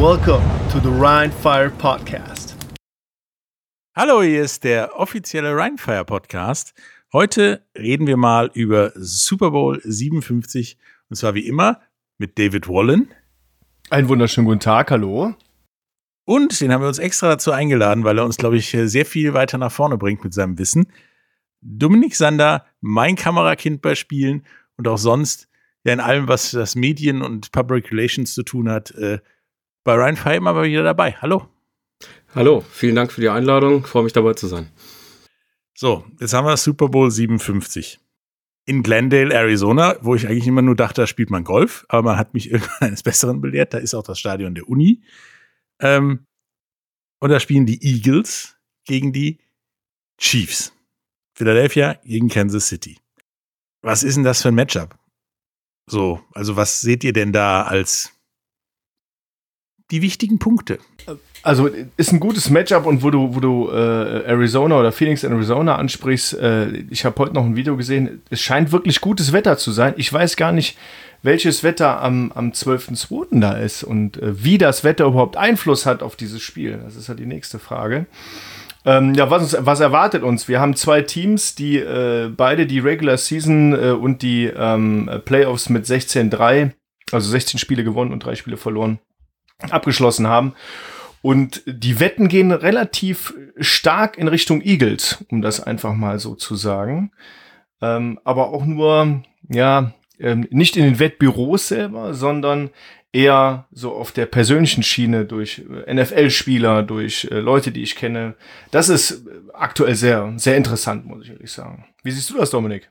Welcome to the Rhine Fire Podcast. Hallo, hier ist der offizielle Rhinefire Podcast. Heute reden wir mal über Super Bowl 57 und zwar wie immer mit David Wallen. Einen wunderschönen guten Tag, hallo. Und den haben wir uns extra dazu eingeladen, weil er uns, glaube ich, sehr viel weiter nach vorne bringt mit seinem Wissen. Dominik Sander, mein Kamerakind bei Spielen und auch sonst, ja in allem, was das Medien und Public Relations zu tun hat, äh, bei Ryan Fire immer wieder dabei. Hallo. Hallo, vielen Dank für die Einladung. Freue mich dabei zu sein. So, jetzt haben wir Super Bowl 57 in Glendale, Arizona, wo ich eigentlich immer nur dachte, da spielt man Golf, aber man hat mich irgendwann eines Besseren belehrt. Da ist auch das Stadion der Uni. Ähm, und da spielen die Eagles gegen die Chiefs. Philadelphia gegen Kansas City. Was ist denn das für ein Matchup? So, also was seht ihr denn da als die wichtigen Punkte? Also ist ein gutes Matchup und wo du, wo du äh, Arizona oder Phoenix Arizona ansprichst, äh, ich habe heute noch ein Video gesehen, es scheint wirklich gutes Wetter zu sein. Ich weiß gar nicht, welches Wetter am, am 12.02. da ist und äh, wie das Wetter überhaupt Einfluss hat auf dieses Spiel. Das ist ja die nächste Frage. Ähm, ja, was, was erwartet uns? Wir haben zwei Teams, die äh, beide die Regular Season äh, und die ähm, Playoffs mit 16-3, also 16 Spiele gewonnen und drei Spiele verloren, abgeschlossen haben. Und die Wetten gehen relativ stark in Richtung Eagles, um das einfach mal so zu sagen. Ähm, aber auch nur, ja, ähm, nicht in den Wettbüros selber, sondern eher so auf der persönlichen Schiene durch äh, NFL-Spieler, durch äh, Leute, die ich kenne. Das ist aktuell sehr, sehr interessant, muss ich ehrlich sagen. Wie siehst du das, Dominik?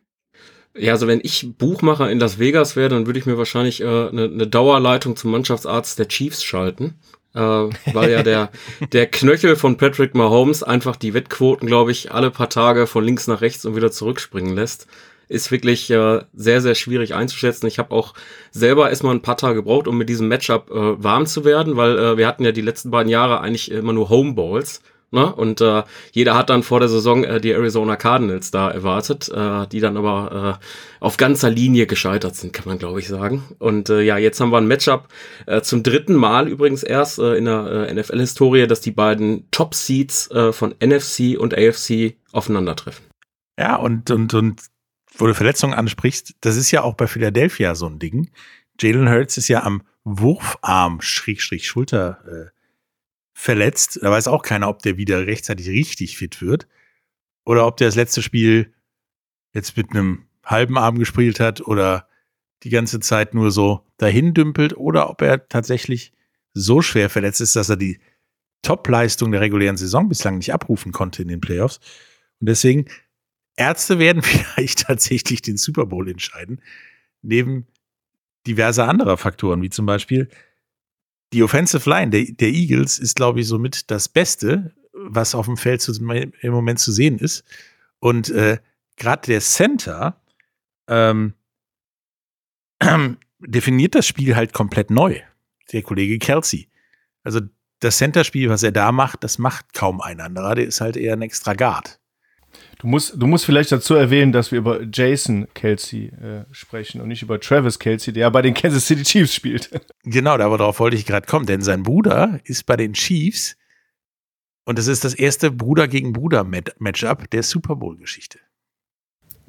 Ja, also wenn ich Buchmacher in Las Vegas wäre, dann würde ich mir wahrscheinlich äh, eine, eine Dauerleitung zum Mannschaftsarzt der Chiefs schalten. Äh, weil ja der, der Knöchel von Patrick Mahomes einfach die Wettquoten, glaube ich, alle paar Tage von links nach rechts und wieder zurückspringen lässt ist wirklich äh, sehr, sehr schwierig einzuschätzen. Ich habe auch selber erstmal ein paar Tage gebraucht, um mit diesem Matchup äh, warm zu werden, weil äh, wir hatten ja die letzten beiden Jahre eigentlich immer nur Homeballs. Ne? Und äh, jeder hat dann vor der Saison äh, die Arizona Cardinals da erwartet, äh, die dann aber äh, auf ganzer Linie gescheitert sind, kann man glaube ich sagen. Und äh, ja, jetzt haben wir ein Matchup äh, zum dritten Mal übrigens erst äh, in der äh, NFL-Historie, dass die beiden Top-Seeds äh, von NFC und AFC aufeinandertreffen. Ja, und, und, und wo du Verletzungen ansprichst, das ist ja auch bei Philadelphia so ein Ding. Jalen Hurts ist ja am Wurfarm, Schrägstrich, Schulter äh, verletzt. Da weiß auch keiner, ob der wieder rechtzeitig richtig fit wird. Oder ob der das letzte Spiel jetzt mit einem halben Arm gespielt hat oder die ganze Zeit nur so dahin dümpelt oder ob er tatsächlich so schwer verletzt ist, dass er die Top-Leistung der regulären Saison bislang nicht abrufen konnte in den Playoffs. Und deswegen Ärzte werden vielleicht tatsächlich den Super Bowl entscheiden, neben diverser anderer Faktoren, wie zum Beispiel die Offensive Line der, der Eagles ist, glaube ich, somit das Beste, was auf dem Feld zu, im Moment zu sehen ist. Und äh, gerade der Center ähm, äh, definiert das Spiel halt komplett neu. Der Kollege Kelsey. Also das Center-Spiel, was er da macht, das macht kaum ein anderer. Der ist halt eher ein Extra Guard. Du musst, du musst vielleicht dazu erwähnen, dass wir über Jason Kelsey äh, sprechen und nicht über Travis Kelsey, der bei den Kansas City Chiefs spielt. Genau, darauf wollte ich gerade kommen, denn sein Bruder ist bei den Chiefs und es ist das erste Bruder gegen Bruder Matchup der Super Bowl Geschichte.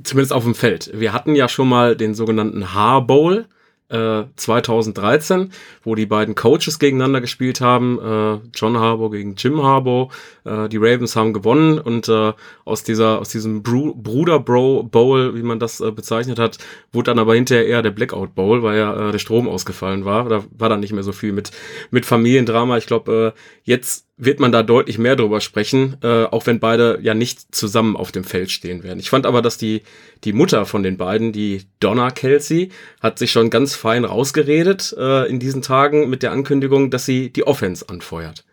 Zumindest auf dem Feld. Wir hatten ja schon mal den sogenannten Haar Bowl 2013, äh, wo die beiden Coaches gegeneinander gespielt haben, äh, John Harbour gegen Jim Harbour. Äh, die Ravens haben gewonnen und äh, aus dieser aus diesem Bru Bruder Bro Bowl, wie man das äh, bezeichnet hat, wurde dann aber hinterher eher der Blackout Bowl, weil ja äh, der Strom ausgefallen war. Da war dann nicht mehr so viel mit mit Familiendrama. Ich glaube, jetzt wird man da deutlich mehr drüber sprechen, äh, auch wenn beide ja nicht zusammen auf dem Feld stehen werden. Ich fand aber, dass die, die Mutter von den beiden, die Donna Kelsey, hat sich schon ganz fein rausgeredet äh, in diesen Tagen mit der Ankündigung, dass sie die Offense anfeuert.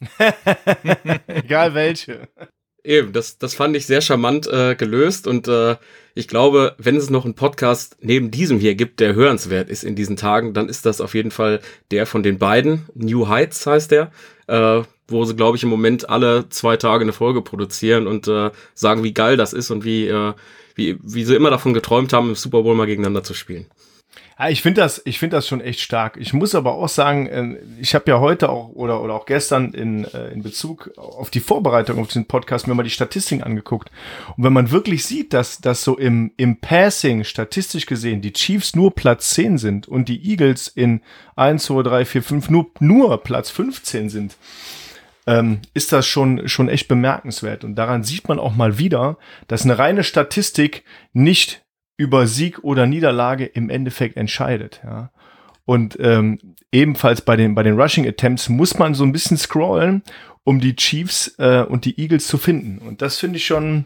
Egal welche. Eben, das, das fand ich sehr charmant äh, gelöst und äh, ich glaube, wenn es noch einen Podcast neben diesem hier gibt, der hörenswert ist in diesen Tagen, dann ist das auf jeden Fall der von den beiden. New Heights heißt der, äh, wo sie, glaube ich, im Moment alle zwei Tage eine Folge produzieren und äh, sagen, wie geil das ist und wie, äh, wie, wie sie immer davon geträumt haben, im Super Bowl mal gegeneinander zu spielen. Ja, ich finde das, ich finde das schon echt stark. Ich muss aber auch sagen, ähm, ich habe ja heute auch oder oder auch gestern in, äh, in Bezug auf die Vorbereitung auf diesen Podcast mir mal die Statistiken angeguckt. Und wenn man wirklich sieht, dass dass so im im Passing statistisch gesehen die Chiefs nur Platz 10 sind und die Eagles in 1 2 3 4 5 nur nur Platz 15 sind, ähm, ist das schon, schon echt bemerkenswert. Und daran sieht man auch mal wieder, dass eine reine Statistik nicht über Sieg oder Niederlage im Endeffekt entscheidet. Ja. Und ähm, ebenfalls bei den, bei den Rushing Attempts muss man so ein bisschen scrollen, um die Chiefs äh, und die Eagles zu finden. Und das finde ich schon,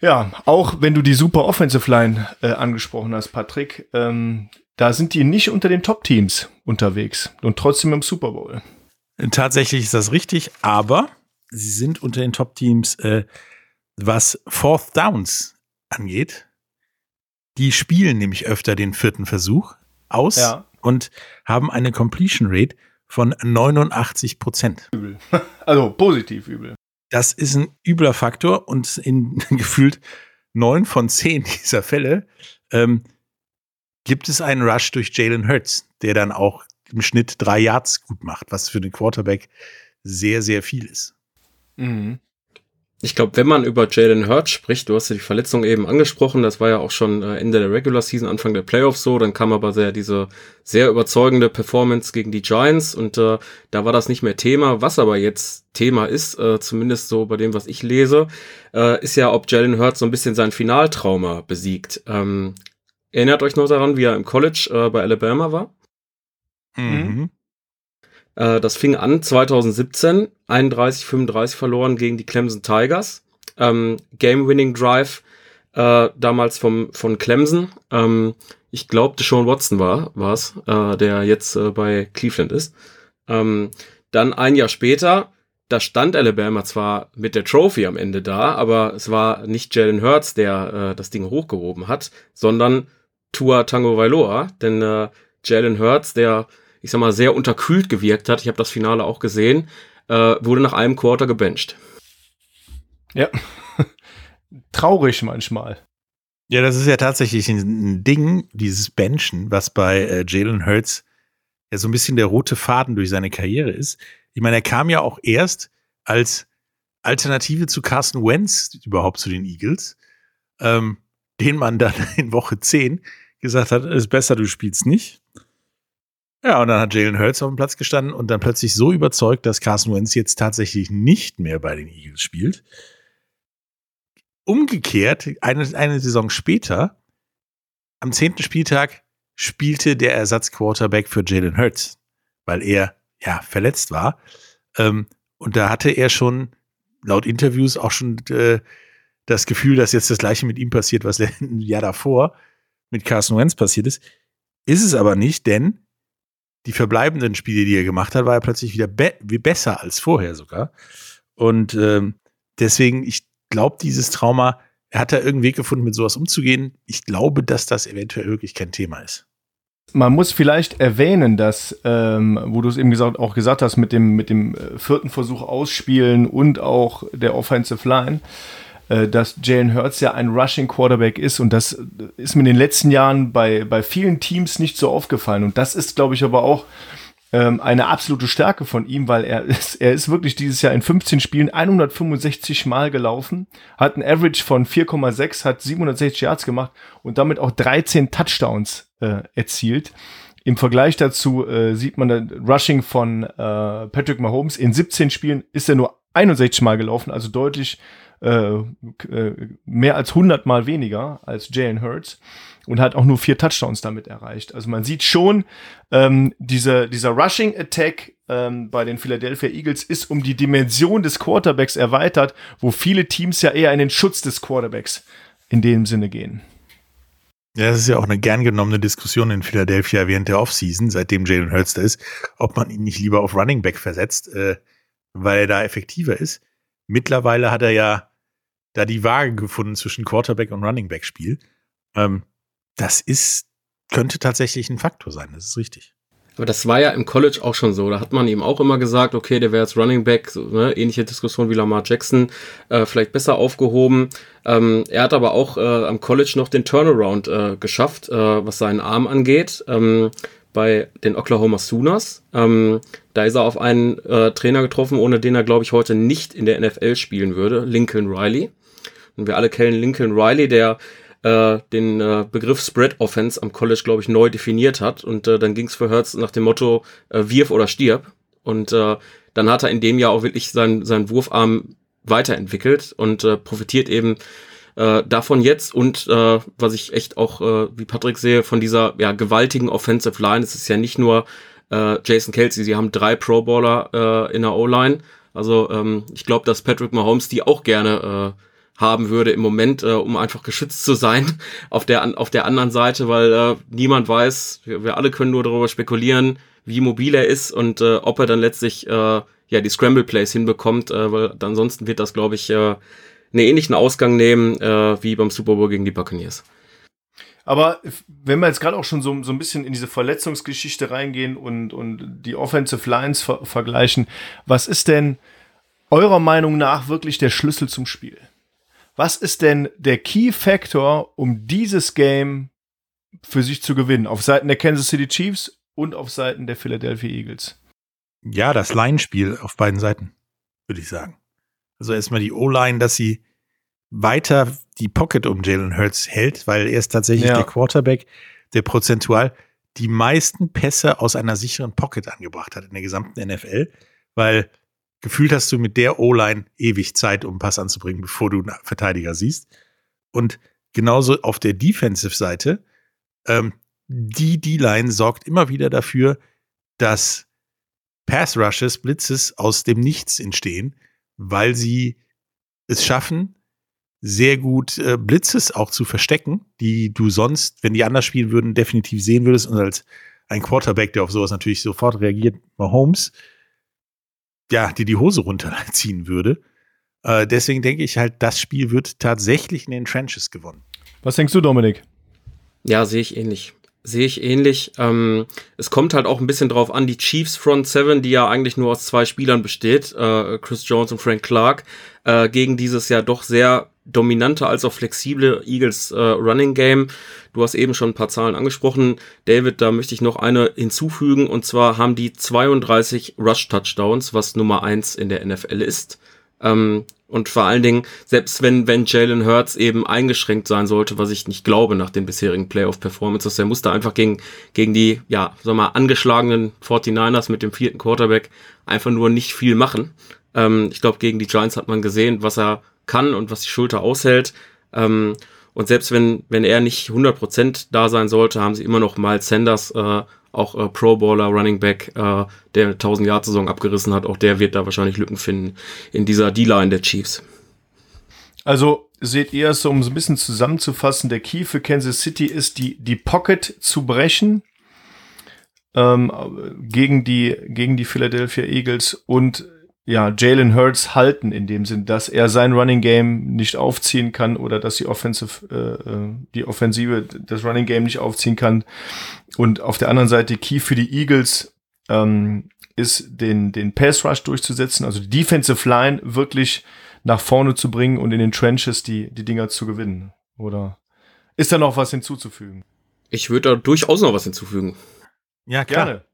ja, auch wenn du die super Offensive Line äh, angesprochen hast, Patrick, ähm, da sind die nicht unter den Top-Teams unterwegs und trotzdem im Super Bowl. Tatsächlich ist das richtig, aber sie sind unter den Top-Teams, äh, was Fourth Downs angeht. Die spielen nämlich öfter den vierten Versuch aus ja. und haben eine Completion Rate von 89 Prozent. Übel. Also positiv übel. Das ist ein übler Faktor und in gefühlt neun von zehn dieser Fälle ähm, gibt es einen Rush durch Jalen Hurts, der dann auch im Schnitt drei Yards gut macht, was für den Quarterback sehr, sehr viel ist. Mhm. Ich glaube, wenn man über Jalen Hurts spricht, du hast ja die Verletzung eben angesprochen, das war ja auch schon äh, Ende der Regular Season, Anfang der Playoffs so, dann kam aber sehr diese sehr überzeugende Performance gegen die Giants und äh, da war das nicht mehr Thema. Was aber jetzt Thema ist, äh, zumindest so bei dem, was ich lese, äh, ist ja, ob Jalen Hurts so ein bisschen sein Finaltrauma besiegt. Ähm, erinnert euch noch daran, wie er im College äh, bei Alabama war? Mhm. Äh, das fing an 2017, 31-35 verloren gegen die Clemson Tigers. Ähm, Game-Winning Drive äh, damals vom, von Clemson. Ähm, ich glaube, Sean Watson war es, äh, der jetzt äh, bei Cleveland ist. Ähm, dann ein Jahr später, da stand Alabama zwar mit der Trophy am Ende da, aber es war nicht Jalen Hurts, der äh, das Ding hochgehoben hat, sondern Tua Tango Vailoa, denn äh, Jalen Hurts, der ich sag mal, sehr unterkühlt gewirkt hat, ich habe das Finale auch gesehen, äh, wurde nach einem Quarter gebencht. Ja. Traurig manchmal. Ja, das ist ja tatsächlich ein Ding, dieses Benchen, was bei äh, Jalen Hurts ja so ein bisschen der rote Faden durch seine Karriere ist. Ich meine, er kam ja auch erst als Alternative zu Carson Wentz überhaupt zu den Eagles, ähm, den man dann in Woche 10 gesagt hat, es ist besser, du spielst nicht. Ja, und dann hat Jalen Hurts auf dem Platz gestanden und dann plötzlich so überzeugt, dass Carson Wentz jetzt tatsächlich nicht mehr bei den Eagles spielt. Umgekehrt, eine, eine Saison später, am zehnten Spieltag, spielte der Ersatzquarterback für Jalen Hurts, weil er ja verletzt war. Ähm, und da hatte er schon laut Interviews auch schon äh, das Gefühl, dass jetzt das gleiche mit ihm passiert, was ein Jahr davor mit Carson Wentz passiert ist. Ist es aber nicht, denn die verbleibenden Spiele, die er gemacht hat, war er plötzlich wieder be wie besser als vorher sogar. Und ähm, deswegen, ich glaube, dieses Trauma, er hat da irgendeinen Weg gefunden, mit sowas umzugehen. Ich glaube, dass das eventuell wirklich kein Thema ist. Man muss vielleicht erwähnen, dass, ähm, wo du es eben gesagt, auch gesagt hast, mit dem, mit dem äh, vierten Versuch ausspielen und auch der Offensive Line, dass Jalen Hurts ja ein Rushing Quarterback ist und das ist mir in den letzten Jahren bei, bei vielen Teams nicht so aufgefallen und das ist, glaube ich, aber auch ähm, eine absolute Stärke von ihm, weil er ist, er ist wirklich dieses Jahr in 15 Spielen 165 Mal gelaufen, hat ein Average von 4,6, hat 760 Yards gemacht und damit auch 13 Touchdowns äh, erzielt. Im Vergleich dazu äh, sieht man das Rushing von äh, Patrick Mahomes. In 17 Spielen ist er nur 61 Mal gelaufen, also deutlich äh, äh, mehr als 100 Mal weniger als Jalen Hurts und hat auch nur vier Touchdowns damit erreicht. Also man sieht schon, ähm, diese, dieser Rushing Attack ähm, bei den Philadelphia Eagles ist um die Dimension des Quarterbacks erweitert, wo viele Teams ja eher in den Schutz des Quarterbacks in dem Sinne gehen. Ja, das ist ja auch eine gern genommene Diskussion in Philadelphia während der Offseason, seitdem Jalen Hurts da ist, ob man ihn nicht lieber auf Running Back versetzt, äh, weil er da effektiver ist. Mittlerweile hat er ja da die Waage gefunden zwischen Quarterback und Running Back Spiel. Ähm, das ist, könnte tatsächlich ein Faktor sein, das ist richtig. Aber das war ja im College auch schon so. Da hat man ihm auch immer gesagt, okay, der wäre jetzt Running Back, so, ne? ähnliche Diskussion wie Lamar Jackson, äh, vielleicht besser aufgehoben. Ähm, er hat aber auch äh, am College noch den Turnaround äh, geschafft, äh, was seinen Arm angeht. Ähm, bei den Oklahoma Sooners. Ähm, da ist er auf einen äh, Trainer getroffen, ohne den er, glaube ich, heute nicht in der NFL spielen würde, Lincoln Riley. Und wir alle kennen Lincoln Riley, der äh, den äh, Begriff Spread Offense am College, glaube ich, neu definiert hat. Und äh, dann ging es für Hertz nach dem Motto äh, Wirf oder stirb. Und äh, dann hat er in dem Jahr auch wirklich seinen, seinen Wurfarm weiterentwickelt und äh, profitiert eben äh, davon jetzt und äh, was ich echt auch, äh, wie Patrick sehe, von dieser ja, gewaltigen Offensive Line. Es ist ja nicht nur äh, Jason Kelsey, sie haben drei Pro Baller äh, in der O-Line. Also ähm, ich glaube, dass Patrick Mahomes die auch gerne äh, haben würde im Moment, äh, um einfach geschützt zu sein auf der, auf der anderen Seite, weil äh, niemand weiß, wir, wir alle können nur darüber spekulieren, wie mobil er ist und äh, ob er dann letztlich äh, ja die Scramble Plays hinbekommt, äh, weil ansonsten wird das, glaube ich, äh, einen ähnlichen Ausgang nehmen äh, wie beim Super Bowl gegen die Buccaneers. Aber wenn wir jetzt gerade auch schon so, so ein bisschen in diese Verletzungsgeschichte reingehen und, und die Offensive Lines ver vergleichen, was ist denn eurer Meinung nach wirklich der Schlüssel zum Spiel? Was ist denn der Key Factor, um dieses Game für sich zu gewinnen? Auf Seiten der Kansas City Chiefs und auf Seiten der Philadelphia Eagles? Ja, das Line-Spiel auf beiden Seiten, würde ich sagen. Also erstmal die O-Line, dass sie weiter die Pocket um Jalen Hurts hält, weil er ist tatsächlich ja. der Quarterback, der prozentual die meisten Pässe aus einer sicheren Pocket angebracht hat in der gesamten NFL, weil gefühlt hast du mit der O-Line ewig Zeit, um einen Pass anzubringen, bevor du einen Verteidiger siehst. Und genauso auf der Defensive-Seite, ähm, die D-Line sorgt immer wieder dafür, dass Pass-Rushes, Blitzes aus dem Nichts entstehen, weil sie es schaffen, sehr gut äh, Blitzes auch zu verstecken, die du sonst, wenn die anders spielen würden, definitiv sehen würdest. Und als ein Quarterback, der auf sowas natürlich sofort reagiert, Mahomes, ja, die die Hose runterziehen würde. Äh, deswegen denke ich halt, das Spiel wird tatsächlich in den Trenches gewonnen. Was denkst du, Dominik? Ja, sehe ich ähnlich. Sehe ich ähnlich. Ähm, es kommt halt auch ein bisschen drauf an, die Chiefs Front Seven, die ja eigentlich nur aus zwei Spielern besteht, äh, Chris Jones und Frank Clark, äh, gegen dieses ja doch sehr dominante als auch flexible Eagles äh, Running Game. Du hast eben schon ein paar Zahlen angesprochen. David, da möchte ich noch eine hinzufügen. Und zwar haben die 32 Rush-Touchdowns, was Nummer eins in der NFL ist. Ähm, und vor allen Dingen, selbst wenn, wenn Jalen Hurts eben eingeschränkt sein sollte, was ich nicht glaube nach den bisherigen Playoff-Performances, der musste einfach gegen, gegen die, ja, sag mal, angeschlagenen 49ers mit dem vierten Quarterback einfach nur nicht viel machen. Ähm, ich glaube, gegen die Giants hat man gesehen, was er kann und was die Schulter aushält. Ähm, und selbst wenn, wenn er nicht 100% da sein sollte, haben sie immer noch Miles Sanders, äh, auch äh, Pro Bowler, Running Back, äh, der 1000 Jahr Saison abgerissen hat. Auch der wird da wahrscheinlich Lücken finden in dieser D-Line der Chiefs. Also seht ihr es um so ein bisschen zusammenzufassen, der Key für Kansas City ist, die, die Pocket zu brechen ähm, gegen, die, gegen die Philadelphia Eagles und ja, Jalen Hurts halten in dem Sinn, dass er sein Running Game nicht aufziehen kann oder dass die Offensive, äh, äh, die Offensive das Running Game nicht aufziehen kann. Und auf der anderen Seite Key für die Eagles ähm, ist den, den Pass Rush durchzusetzen, also die Defensive Line wirklich nach vorne zu bringen und in den Trenches die, die Dinger zu gewinnen. Oder ist da noch was hinzuzufügen? Ich würde da durchaus noch was hinzufügen. Ja, klar. Gerne.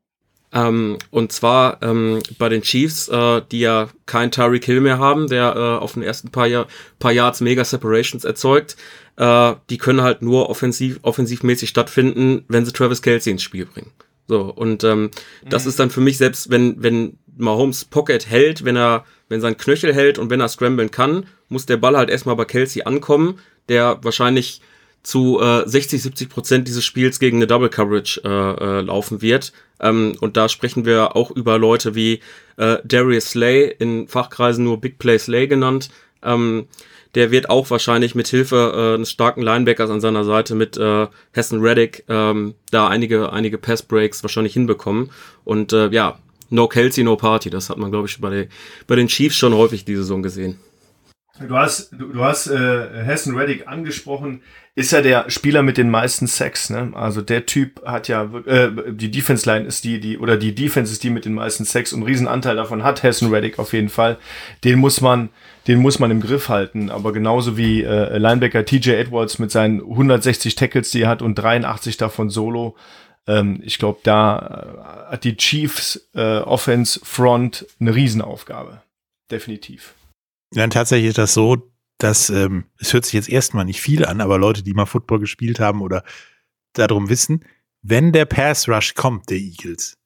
Ähm, und zwar ähm, bei den Chiefs, äh, die ja keinen Tyreek Hill mehr haben, der äh, auf den ersten paar, Jahr, paar Yards mega Separations erzeugt. Äh, die können halt nur offensiv, offensivmäßig stattfinden, wenn sie Travis Kelsey ins Spiel bringen. So, und ähm, mhm. das ist dann für mich, selbst wenn, wenn Mahomes Pocket hält, wenn er, wenn sein Knöchel hält und wenn er scramblen kann, muss der Ball halt erstmal bei Kelsey ankommen, der wahrscheinlich zu äh, 60, 70 Prozent dieses Spiels gegen eine Double Coverage äh, äh, laufen wird. Ähm, und da sprechen wir auch über Leute wie äh, Darius Slay, in Fachkreisen nur Big Play Slay genannt. Ähm, der wird auch wahrscheinlich mit Hilfe äh, eines starken Linebackers an seiner Seite mit äh, Hessen Reddick ähm, da einige, einige Pass Breaks wahrscheinlich hinbekommen. Und äh, ja, no Kelsey, no Party. Das hat man, glaube ich, bei, den bei den Chiefs schon häufig diese Saison gesehen. Du hast, du, du hast äh, Hessen Reddick angesprochen, ist ja der Spieler mit den meisten Sex, ne? Also der Typ hat ja äh, die Defense Line ist die, die, oder die Defense ist die mit den meisten Sex und einen Riesenanteil davon hat Hessen Reddick auf jeden Fall. Den muss man, den muss man im Griff halten. Aber genauso wie äh, Linebacker TJ Edwards mit seinen 160 Tackles, die er hat und 83 davon solo. Ähm, ich glaube, da äh, hat die Chiefs äh, Offense Front eine Riesenaufgabe. Definitiv. Ja, tatsächlich ist das so, dass ähm, es hört sich jetzt erstmal nicht viel an, aber Leute, die mal Football gespielt haben oder darum wissen, wenn der Pass Rush kommt, der Eagles,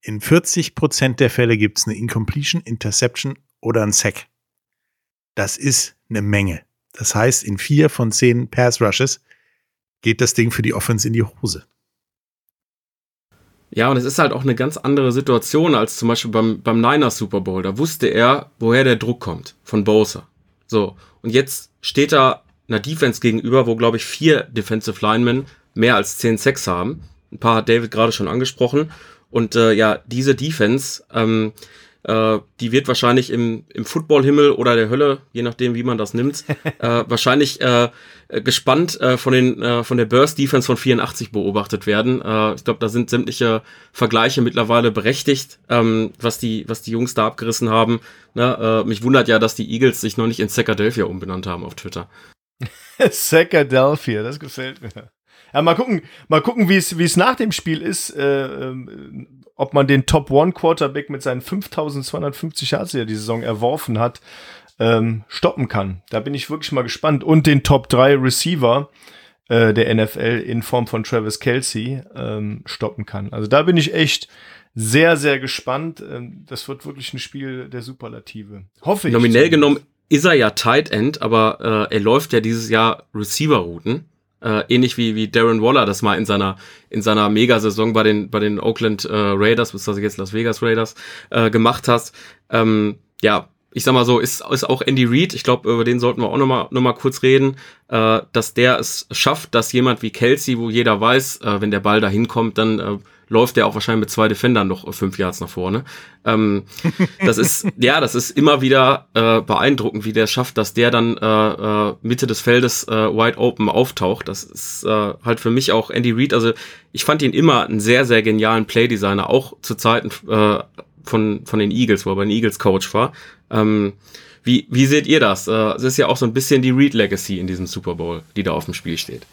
in 40 Prozent der Fälle gibt es eine Incompletion, Interception oder ein Sack. Das ist eine Menge. Das heißt, in vier von zehn Pass Rushes geht das Ding für die Offense in die Hose. Ja, und es ist halt auch eine ganz andere Situation als zum Beispiel beim, beim Niners Super Bowl. Da wusste er, woher der Druck kommt. Von Bosa. So. Und jetzt steht er einer Defense gegenüber, wo, glaube ich, vier Defensive Linemen mehr als zehn Sacks haben. Ein paar hat David gerade schon angesprochen. Und äh, ja, diese Defense, ähm, äh, die wird wahrscheinlich im, im Footballhimmel oder der Hölle, je nachdem, wie man das nimmt, äh, wahrscheinlich äh, gespannt äh, von, den, äh, von der Burst Defense von 84 beobachtet werden. Äh, ich glaube, da sind sämtliche Vergleiche mittlerweile berechtigt, ähm, was, die, was die Jungs da abgerissen haben. Äh, mich wundert ja, dass die Eagles sich noch nicht in Sackadelphia umbenannt haben auf Twitter. Sackadelphia, das gefällt mir. Ja, mal gucken, mal gucken, wie es, wie es nach dem Spiel ist, äh, ähm, ob man den Top One Quarterback mit seinen 5250 Yards, die er die Saison erworfen hat, ähm, stoppen kann. Da bin ich wirklich mal gespannt. Und den Top 3 Receiver äh, der NFL in Form von Travis Kelsey ähm, stoppen kann. Also da bin ich echt sehr, sehr gespannt. Ähm, das wird wirklich ein Spiel der Superlative. Hoffe ich. Nominell genommen ist er ja Tight End, aber äh, er läuft ja dieses Jahr Receiver-Routen. Äh, ähnlich wie, wie Darren Waller das mal in seiner, in seiner Megasaison bei den, bei den Oakland äh, Raiders, bis das jetzt Las Vegas Raiders, äh, gemacht hast. Ähm, ja, ich sag mal so, ist, ist auch Andy Reid, ich glaube, über den sollten wir auch nochmal noch mal kurz reden, äh, dass der es schafft, dass jemand wie Kelsey, wo jeder weiß, äh, wenn der Ball da hinkommt, dann äh, läuft der auch wahrscheinlich mit zwei Defendern noch fünf Yards nach vorne. Ähm, das ist, ja, das ist immer wieder äh, beeindruckend, wie der schafft, dass der dann äh, äh, Mitte des Feldes äh, wide open auftaucht. Das ist äh, halt für mich auch Andy Reid. Also ich fand ihn immer einen sehr, sehr genialen Playdesigner, auch zu Zeiten äh, von, von den Eagles, wo er bei den Eagles Coach war. Ähm, wie, wie seht ihr das? Äh, es ist ja auch so ein bisschen die Reed Legacy in diesem Super Bowl, die da auf dem Spiel steht.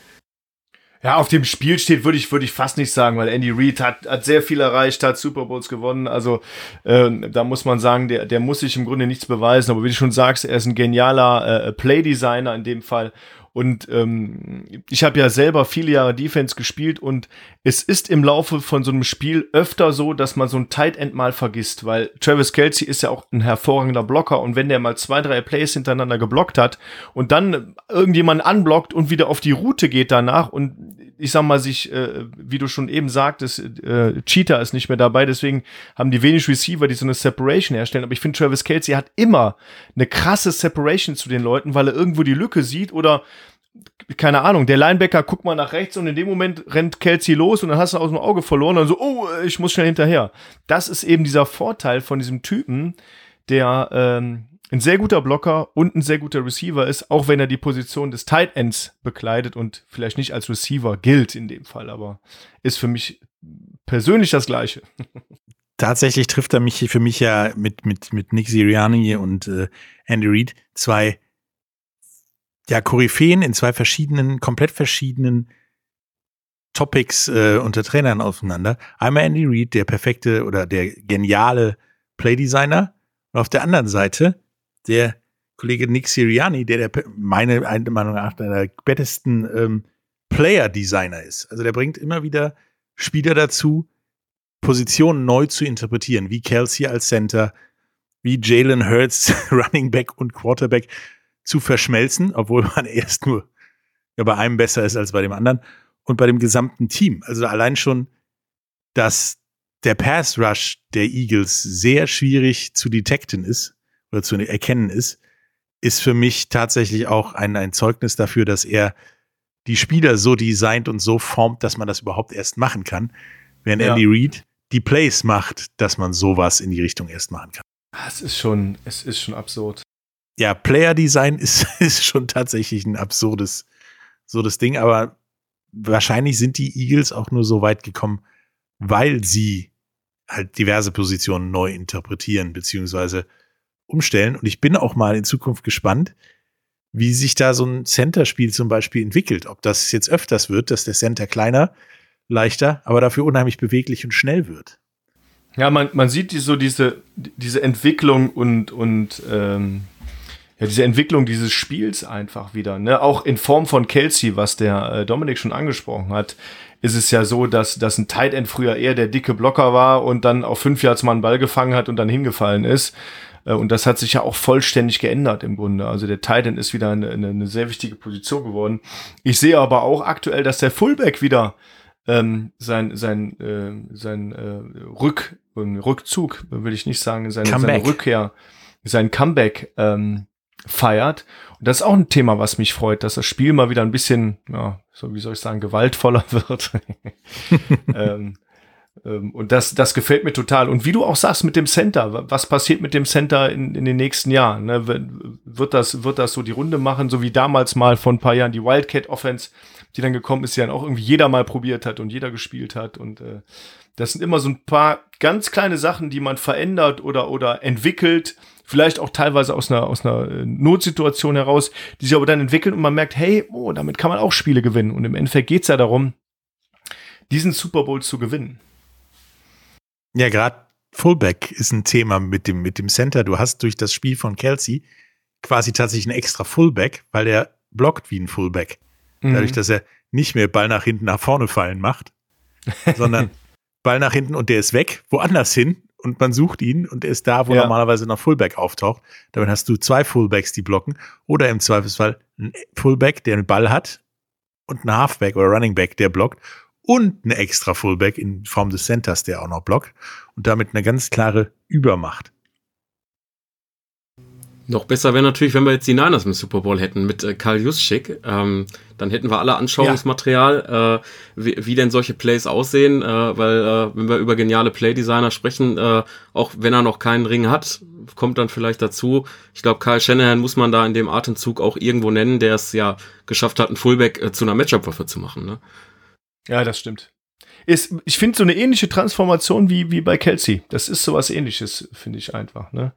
Ja, auf dem Spiel steht, würde ich, würde ich fast nicht sagen, weil Andy Reid hat, hat sehr viel erreicht, hat Super Bowls gewonnen. Also äh, da muss man sagen, der, der muss sich im Grunde nichts beweisen. Aber wie du schon sagst, er ist ein genialer äh, Playdesigner in dem Fall. Und ähm, ich habe ja selber viele Jahre Defense gespielt und es ist im Laufe von so einem Spiel öfter so, dass man so ein Tight End mal vergisst, weil Travis Kelsey ist ja auch ein hervorragender Blocker und wenn der mal zwei, drei Plays hintereinander geblockt hat und dann irgendjemand anblockt und wieder auf die Route geht danach und ich sag mal sich, äh, wie du schon eben sagtest, äh, Cheetah ist nicht mehr dabei, deswegen haben die wenig Receiver, die so eine Separation herstellen. Aber ich finde, Travis Kelsey hat immer eine krasse Separation zu den Leuten, weil er irgendwo die Lücke sieht oder keine Ahnung, der Linebacker guckt mal nach rechts und in dem Moment rennt Kelsey los und dann hast du aus dem Auge verloren und so, oh, ich muss schnell hinterher. Das ist eben dieser Vorteil von diesem Typen, der ähm, ein sehr guter Blocker und ein sehr guter Receiver ist, auch wenn er die Position des Tight Ends bekleidet und vielleicht nicht als Receiver gilt in dem Fall, aber ist für mich persönlich das Gleiche. Tatsächlich trifft er mich für mich ja mit, mit, mit Nick Sirianni und äh, Andy Reid zwei ja, Koryphäen in zwei verschiedenen, komplett verschiedenen Topics äh, unter Trainern aufeinander. Einmal Andy Reid, der perfekte oder der geniale Playdesigner. Und auf der anderen Seite der Kollege Nick Siriani, der, der meine Meinung nach der besten ähm, Player-Designer ist. Also der bringt immer wieder Spieler dazu, Positionen neu zu interpretieren, wie Kelsey als Center, wie Jalen Hurts, Running Back und Quarterback zu verschmelzen, obwohl man erst nur ja, bei einem besser ist als bei dem anderen und bei dem gesamten Team. Also allein schon, dass der Pass Rush der Eagles sehr schwierig zu detekten ist, oder zu erkennen ist, ist für mich tatsächlich auch ein, ein Zeugnis dafür, dass er die Spieler so designt und so formt, dass man das überhaupt erst machen kann. Während ja. Andy Reid die Plays macht, dass man sowas in die Richtung erst machen kann. Es ist schon, es ist schon absurd. ja, Player Design ist, ist schon tatsächlich ein absurdes, absurdes Ding, aber wahrscheinlich sind die Eagles auch nur so weit gekommen, weil sie halt diverse Positionen neu interpretieren beziehungsweise umstellen. Und ich bin auch mal in Zukunft gespannt, wie sich da so ein Center-Spiel zum Beispiel entwickelt. Ob das jetzt öfters wird, dass der Center kleiner, leichter, aber dafür unheimlich beweglich und schnell wird. Ja, man, man sieht die, so diese, diese Entwicklung und, und ähm, ja, diese Entwicklung dieses Spiels einfach wieder. Ne? Auch in Form von Kelsey, was der äh, Dominik schon angesprochen hat, ist es ja so, dass, dass ein Tight End früher eher der dicke Blocker war und dann auf fünf Yards mal einen Ball gefangen hat und dann hingefallen ist. Äh, und das hat sich ja auch vollständig geändert im Grunde. Also der Titan ist wieder eine, eine, eine sehr wichtige Position geworden. Ich sehe aber auch aktuell, dass der Fullback wieder ähm, sein, sein, äh, sein äh, Rück, Rückzug, will ich nicht sagen, seine, seine Rückkehr, sein Comeback ähm, feiert. Und das ist auch ein Thema, was mich freut, dass das Spiel mal wieder ein bisschen, ja, so wie soll ich sagen, gewaltvoller wird. ähm, und das, das gefällt mir total. Und wie du auch sagst mit dem Center, was passiert mit dem Center in, in den nächsten Jahren? Ne? Wird, das, wird das so die Runde machen, so wie damals mal vor ein paar Jahren die Wildcat Offense, die dann gekommen ist, die dann auch irgendwie jeder mal probiert hat und jeder gespielt hat. Und äh, das sind immer so ein paar ganz kleine Sachen, die man verändert oder, oder entwickelt. Vielleicht auch teilweise aus einer, aus einer äh, Notsituation heraus, die sich aber dann entwickeln und man merkt, hey, oh, damit kann man auch Spiele gewinnen. Und im Endeffekt geht's ja darum, diesen Super Bowl zu gewinnen. Ja, gerade Fullback ist ein Thema mit dem, mit dem Center. Du hast durch das Spiel von Kelsey quasi tatsächlich einen extra Fullback, weil der blockt wie ein Fullback. Mhm. Dadurch, dass er nicht mehr Ball nach hinten, nach vorne fallen macht, sondern Ball nach hinten und der ist weg, woanders hin und man sucht ihn und er ist da, wo ja. normalerweise noch Fullback auftaucht. Damit hast du zwei Fullbacks, die blocken oder im Zweifelsfall ein Fullback, der einen Ball hat und ein Halfback oder Running Back, der blockt und eine extra Fullback in Form des Centers, der auch noch blockt und damit eine ganz klare Übermacht. Noch besser wäre natürlich, wenn wir jetzt die Niners im Super Bowl hätten mit äh, Karl Juszczyk. Ähm, dann hätten wir alle Anschauungsmaterial, ja. äh, wie, wie, denn solche Plays aussehen, äh, weil äh, wenn wir über geniale Playdesigner sprechen, äh, auch wenn er noch keinen Ring hat, kommt dann vielleicht dazu. Ich glaube, Kyle Shanahan muss man da in dem Atemzug auch irgendwo nennen, der es ja geschafft hat, einen Fullback äh, zu einer Matchup-Waffe zu machen. Ne? Ja, das stimmt. Ist, ich finde so eine ähnliche Transformation wie, wie bei Kelsey. Das ist sowas ähnliches, finde ich einfach. Ne?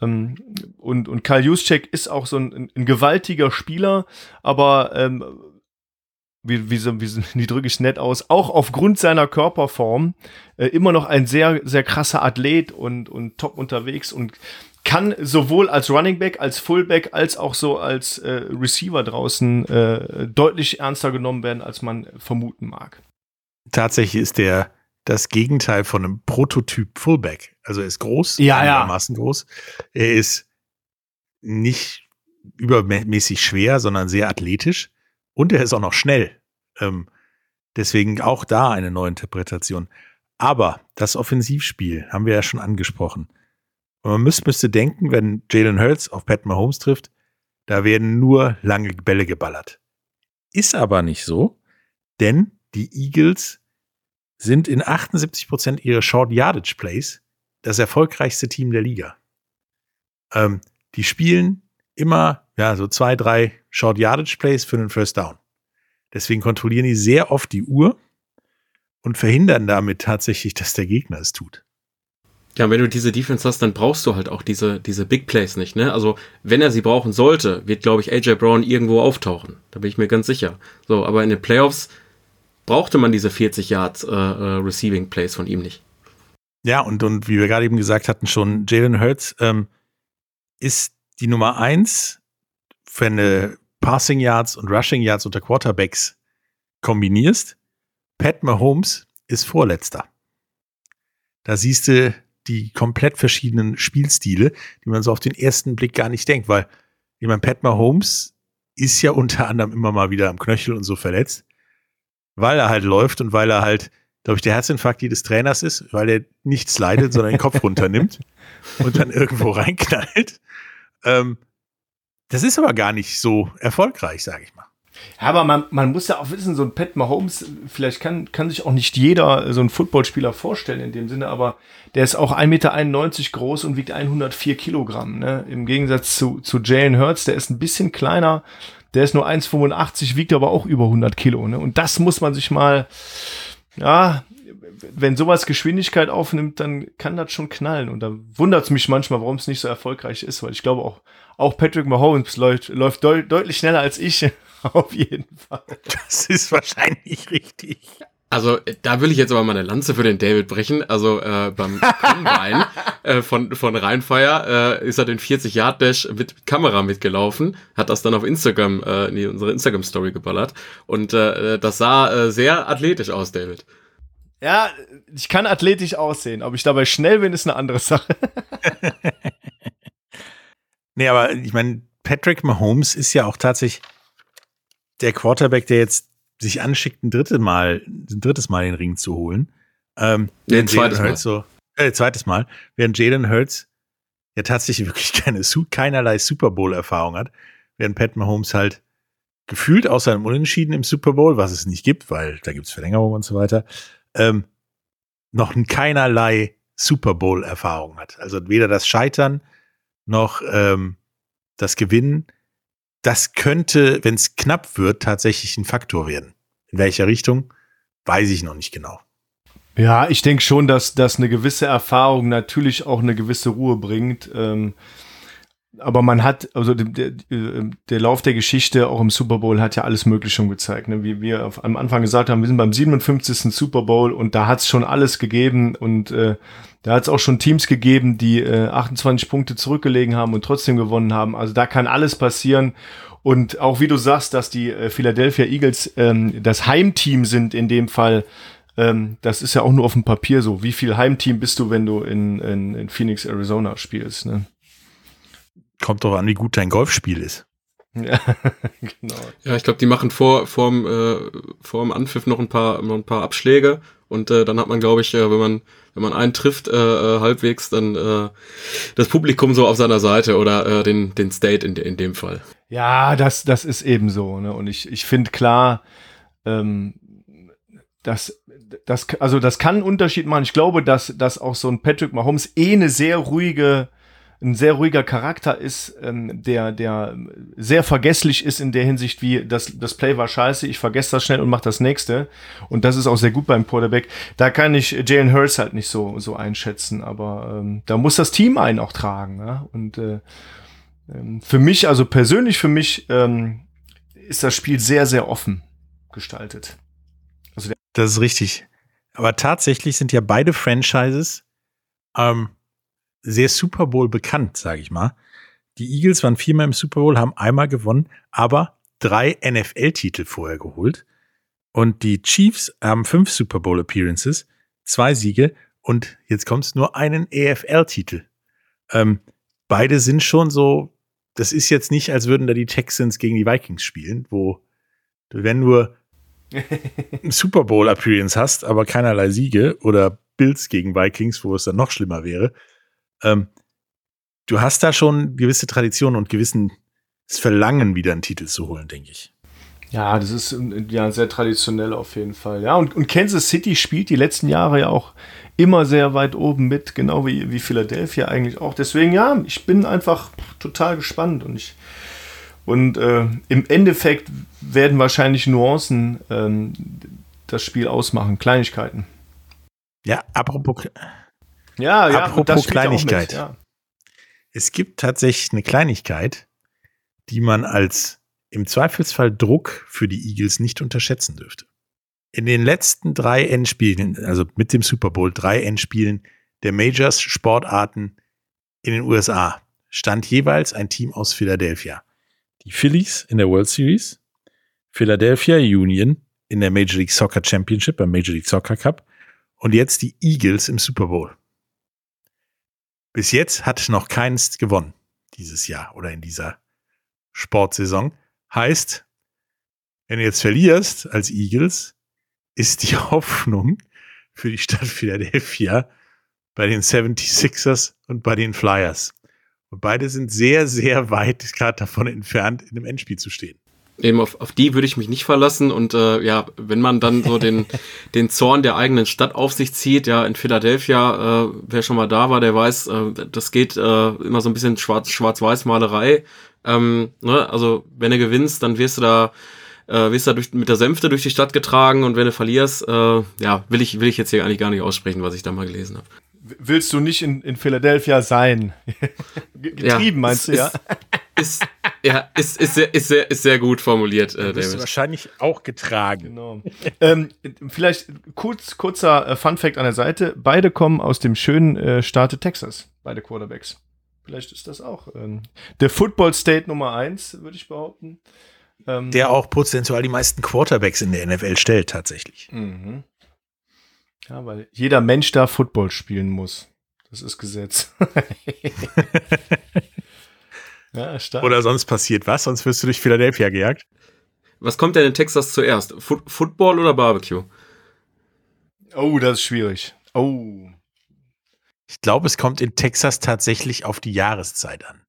Ähm, und, und Karl Juszczyk ist auch so ein, ein gewaltiger Spieler, aber ähm, wie, wie, so, wie, wie drücke ich nett aus, auch aufgrund seiner Körperform äh, immer noch ein sehr, sehr krasser Athlet und, und top unterwegs und kann sowohl als Running Back, als Fullback, als auch so als äh, Receiver draußen äh, deutlich ernster genommen werden, als man vermuten mag. Tatsächlich ist der das Gegenteil von einem Prototyp Fullback. Also er ist groß, ja, einigermaßen ja. groß. Er ist nicht übermäßig schwer, sondern sehr athletisch. Und er ist auch noch schnell. Ähm, deswegen auch da eine neue Interpretation. Aber das Offensivspiel haben wir ja schon angesprochen. Und man müsste, müsste denken, wenn Jalen Hurts auf Pat Mahomes trifft, da werden nur lange Bälle geballert. Ist aber nicht so, denn die Eagles sind in 78 Prozent ihrer Short Yardage Plays das erfolgreichste Team der Liga. Ähm, die spielen immer ja so zwei, drei Short Yardage Plays für einen First Down. Deswegen kontrollieren die sehr oft die Uhr und verhindern damit tatsächlich, dass der Gegner es tut. Ja, wenn du diese Defense hast, dann brauchst du halt auch diese, diese Big Plays nicht, ne? Also, wenn er sie brauchen sollte, wird, glaube ich, AJ Brown irgendwo auftauchen. Da bin ich mir ganz sicher. So, aber in den Playoffs brauchte man diese 40 Yards äh, äh, Receiving Plays von ihm nicht. Ja, und, und wie wir gerade eben gesagt hatten, schon Jalen Hurts ähm, ist die Nummer eins, wenn du Passing Yards und Rushing Yards unter Quarterbacks kombinierst. Pat Mahomes ist Vorletzter. Da siehst du die komplett verschiedenen Spielstile, die man so auf den ersten Blick gar nicht denkt, weil ich meine, Pat Mahomes ist ja unter anderem immer mal wieder am Knöchel und so verletzt weil er halt läuft und weil er halt, glaube ich, der Herzinfarkt jedes Trainers ist, weil er nichts leidet, sondern den Kopf runternimmt und dann irgendwo reinknallt. Ähm, das ist aber gar nicht so erfolgreich, sage ich mal. Ja, aber man, man muss ja auch wissen, so ein Pat Mahomes, vielleicht kann, kann sich auch nicht jeder so ein Footballspieler vorstellen in dem Sinne, aber der ist auch 1,91 Meter groß und wiegt 104 Kilogramm. Ne? Im Gegensatz zu, zu Jalen Hurts, der ist ein bisschen kleiner, der ist nur 1,85, wiegt aber auch über 100 Kilo. Ne? Und das muss man sich mal, ja, wenn sowas Geschwindigkeit aufnimmt, dann kann das schon knallen. Und da wundert es mich manchmal, warum es nicht so erfolgreich ist, weil ich glaube auch, auch Patrick Mahomes läuft, läuft deut deutlich schneller als ich. Auf jeden Fall. Das ist wahrscheinlich richtig. Also da will ich jetzt aber mal eine Lanze für den David brechen. Also äh, beim Combine äh, von, von Rheinfire äh, ist er den 40-Yard-Dash mit Kamera mitgelaufen, hat das dann auf Instagram, äh, in unsere Instagram-Story geballert. Und äh, das sah äh, sehr athletisch aus, David. Ja, ich kann athletisch aussehen. Ob ich dabei schnell bin, ist eine andere Sache. nee, aber ich meine, Patrick Mahomes ist ja auch tatsächlich der Quarterback, der jetzt sich anschickt, ein drittes Mal, ein drittes Mal den Ring zu holen. Ähm, nee, ein zweites Mal. So, äh, zweites Mal. Während Jalen Hurts ja tatsächlich wirklich keine, keinerlei Super Bowl-Erfahrung hat, während Pat Mahomes halt gefühlt außer einem Unentschieden im Super Bowl, was es nicht gibt, weil da gibt es Verlängerung und so weiter, ähm, noch keinerlei Super Bowl-Erfahrung hat. Also weder das Scheitern noch ähm, das Gewinnen das könnte, wenn es knapp wird, tatsächlich ein Faktor werden. In welcher Richtung, weiß ich noch nicht genau. Ja, ich denke schon, dass, dass eine gewisse Erfahrung natürlich auch eine gewisse Ruhe bringt. Ähm, aber man hat, also der, der, der, Lauf der Geschichte auch im Super Bowl hat ja alles Mögliche schon gezeigt. Ne? Wie wir am Anfang gesagt haben, wir sind beim 57. Super Bowl und da hat es schon alles gegeben und äh, da hat es auch schon Teams gegeben, die äh, 28 Punkte zurückgelegen haben und trotzdem gewonnen haben. Also da kann alles passieren. Und auch wie du sagst, dass die äh, Philadelphia Eagles ähm, das Heimteam sind in dem Fall, ähm, das ist ja auch nur auf dem Papier so. Wie viel Heimteam bist du, wenn du in, in, in Phoenix, Arizona spielst? Ne? Kommt doch an, wie gut dein Golfspiel ist. Ja, genau. Ja, ich glaube, die machen vor vorm, äh, vorm Anpfiff noch ein paar noch ein paar Abschläge und äh, dann hat man, glaube ich, äh, wenn man wenn man einen trifft äh, äh, halbwegs, dann äh, das Publikum so auf seiner Seite oder äh, den den State in, in dem Fall. Ja, das das ist eben so. Ne? Und ich ich finde klar, ähm, dass das also das kann einen Unterschied machen. Ich glaube, dass dass auch so ein Patrick Mahomes eh eine sehr ruhige ein sehr ruhiger Charakter ist, ähm, der, der sehr vergesslich ist in der Hinsicht, wie das, das Play war scheiße, ich vergesse das schnell und mache das nächste. Und das ist auch sehr gut beim Quarterback. Da kann ich Jalen Hurts halt nicht so, so einschätzen, aber ähm, da muss das Team einen auch tragen. Ja? Und äh, ähm, für mich, also persönlich für mich, ähm, ist das Spiel sehr, sehr offen gestaltet. Also das ist richtig. Aber tatsächlich sind ja beide Franchises ähm, sehr Super Bowl bekannt, sage ich mal. Die Eagles waren viermal im Super Bowl, haben einmal gewonnen, aber drei NFL-Titel vorher geholt. Und die Chiefs haben fünf Super Bowl Appearances, zwei Siege und jetzt kommt es nur einen EFL-Titel. Ähm, beide sind schon so, das ist jetzt nicht, als würden da die Texans gegen die Vikings spielen, wo du, wenn nur Super Bowl Appearance hast, aber keinerlei Siege oder Bills gegen Vikings, wo es dann noch schlimmer wäre, ähm, du hast da schon gewisse Tradition und gewissen Verlangen, wieder einen Titel zu holen, denke ich. Ja, das ist ja sehr traditionell auf jeden Fall. Ja, und, und Kansas City spielt die letzten Jahre ja auch immer sehr weit oben mit, genau wie, wie Philadelphia eigentlich auch. Deswegen, ja, ich bin einfach total gespannt und ich und äh, im Endeffekt werden wahrscheinlich Nuancen ähm, das Spiel ausmachen, Kleinigkeiten. Ja, apropos ja, ja. Apropos Kleinigkeit. Mit, ja. Es gibt tatsächlich eine Kleinigkeit, die man als im Zweifelsfall Druck für die Eagles nicht unterschätzen dürfte. In den letzten drei Endspielen, also mit dem Super Bowl, drei Endspielen der Majors Sportarten in den USA, stand jeweils ein Team aus Philadelphia. Die Phillies in der World Series, Philadelphia Union in der Major League Soccer Championship beim Major League Soccer Cup und jetzt die Eagles im Super Bowl. Bis jetzt hat noch keins gewonnen dieses Jahr oder in dieser Sportsaison. Heißt, wenn du jetzt verlierst als Eagles, ist die Hoffnung für die Stadt Philadelphia bei den 76ers und bei den Flyers. Und beide sind sehr, sehr weit gerade davon entfernt, in einem Endspiel zu stehen. Eben auf, auf die würde ich mich nicht verlassen und äh, ja, wenn man dann so den, den Zorn der eigenen Stadt auf sich zieht, ja, in Philadelphia, äh, wer schon mal da war, der weiß, äh, das geht äh, immer so ein bisschen schwarz, schwarz-weiß-Malerei. Ähm, ne? Also wenn du gewinnst, dann wirst du da äh, wirst da durch, mit der Sänfte durch die Stadt getragen und wenn du verlierst, äh, ja, will ich, will ich jetzt hier eigentlich gar nicht aussprechen, was ich da mal gelesen habe. Willst du nicht in, in Philadelphia sein? Getrieben, ja, meinst du, ja? Ist, ja, ist, ist, sehr, ist, sehr, ist sehr gut formuliert, äh, David. wahrscheinlich auch getragen. Genau. ähm, vielleicht kurz, kurzer äh, Fun-Fact an der Seite. Beide kommen aus dem schönen äh, Staate Texas, beide Quarterbacks. Vielleicht ist das auch ähm, der Football State Nummer eins, würde ich behaupten. Ähm, der auch prozentual die meisten Quarterbacks in der NFL stellt, tatsächlich. Mhm. Ja, weil jeder Mensch da Football spielen muss. Das ist Gesetz. ja, stark. Oder sonst passiert was, sonst wirst du durch Philadelphia gejagt. Was kommt denn in Texas zuerst? Fu Football oder Barbecue? Oh, das ist schwierig. Oh. Ich glaube, es kommt in Texas tatsächlich auf die Jahreszeit an.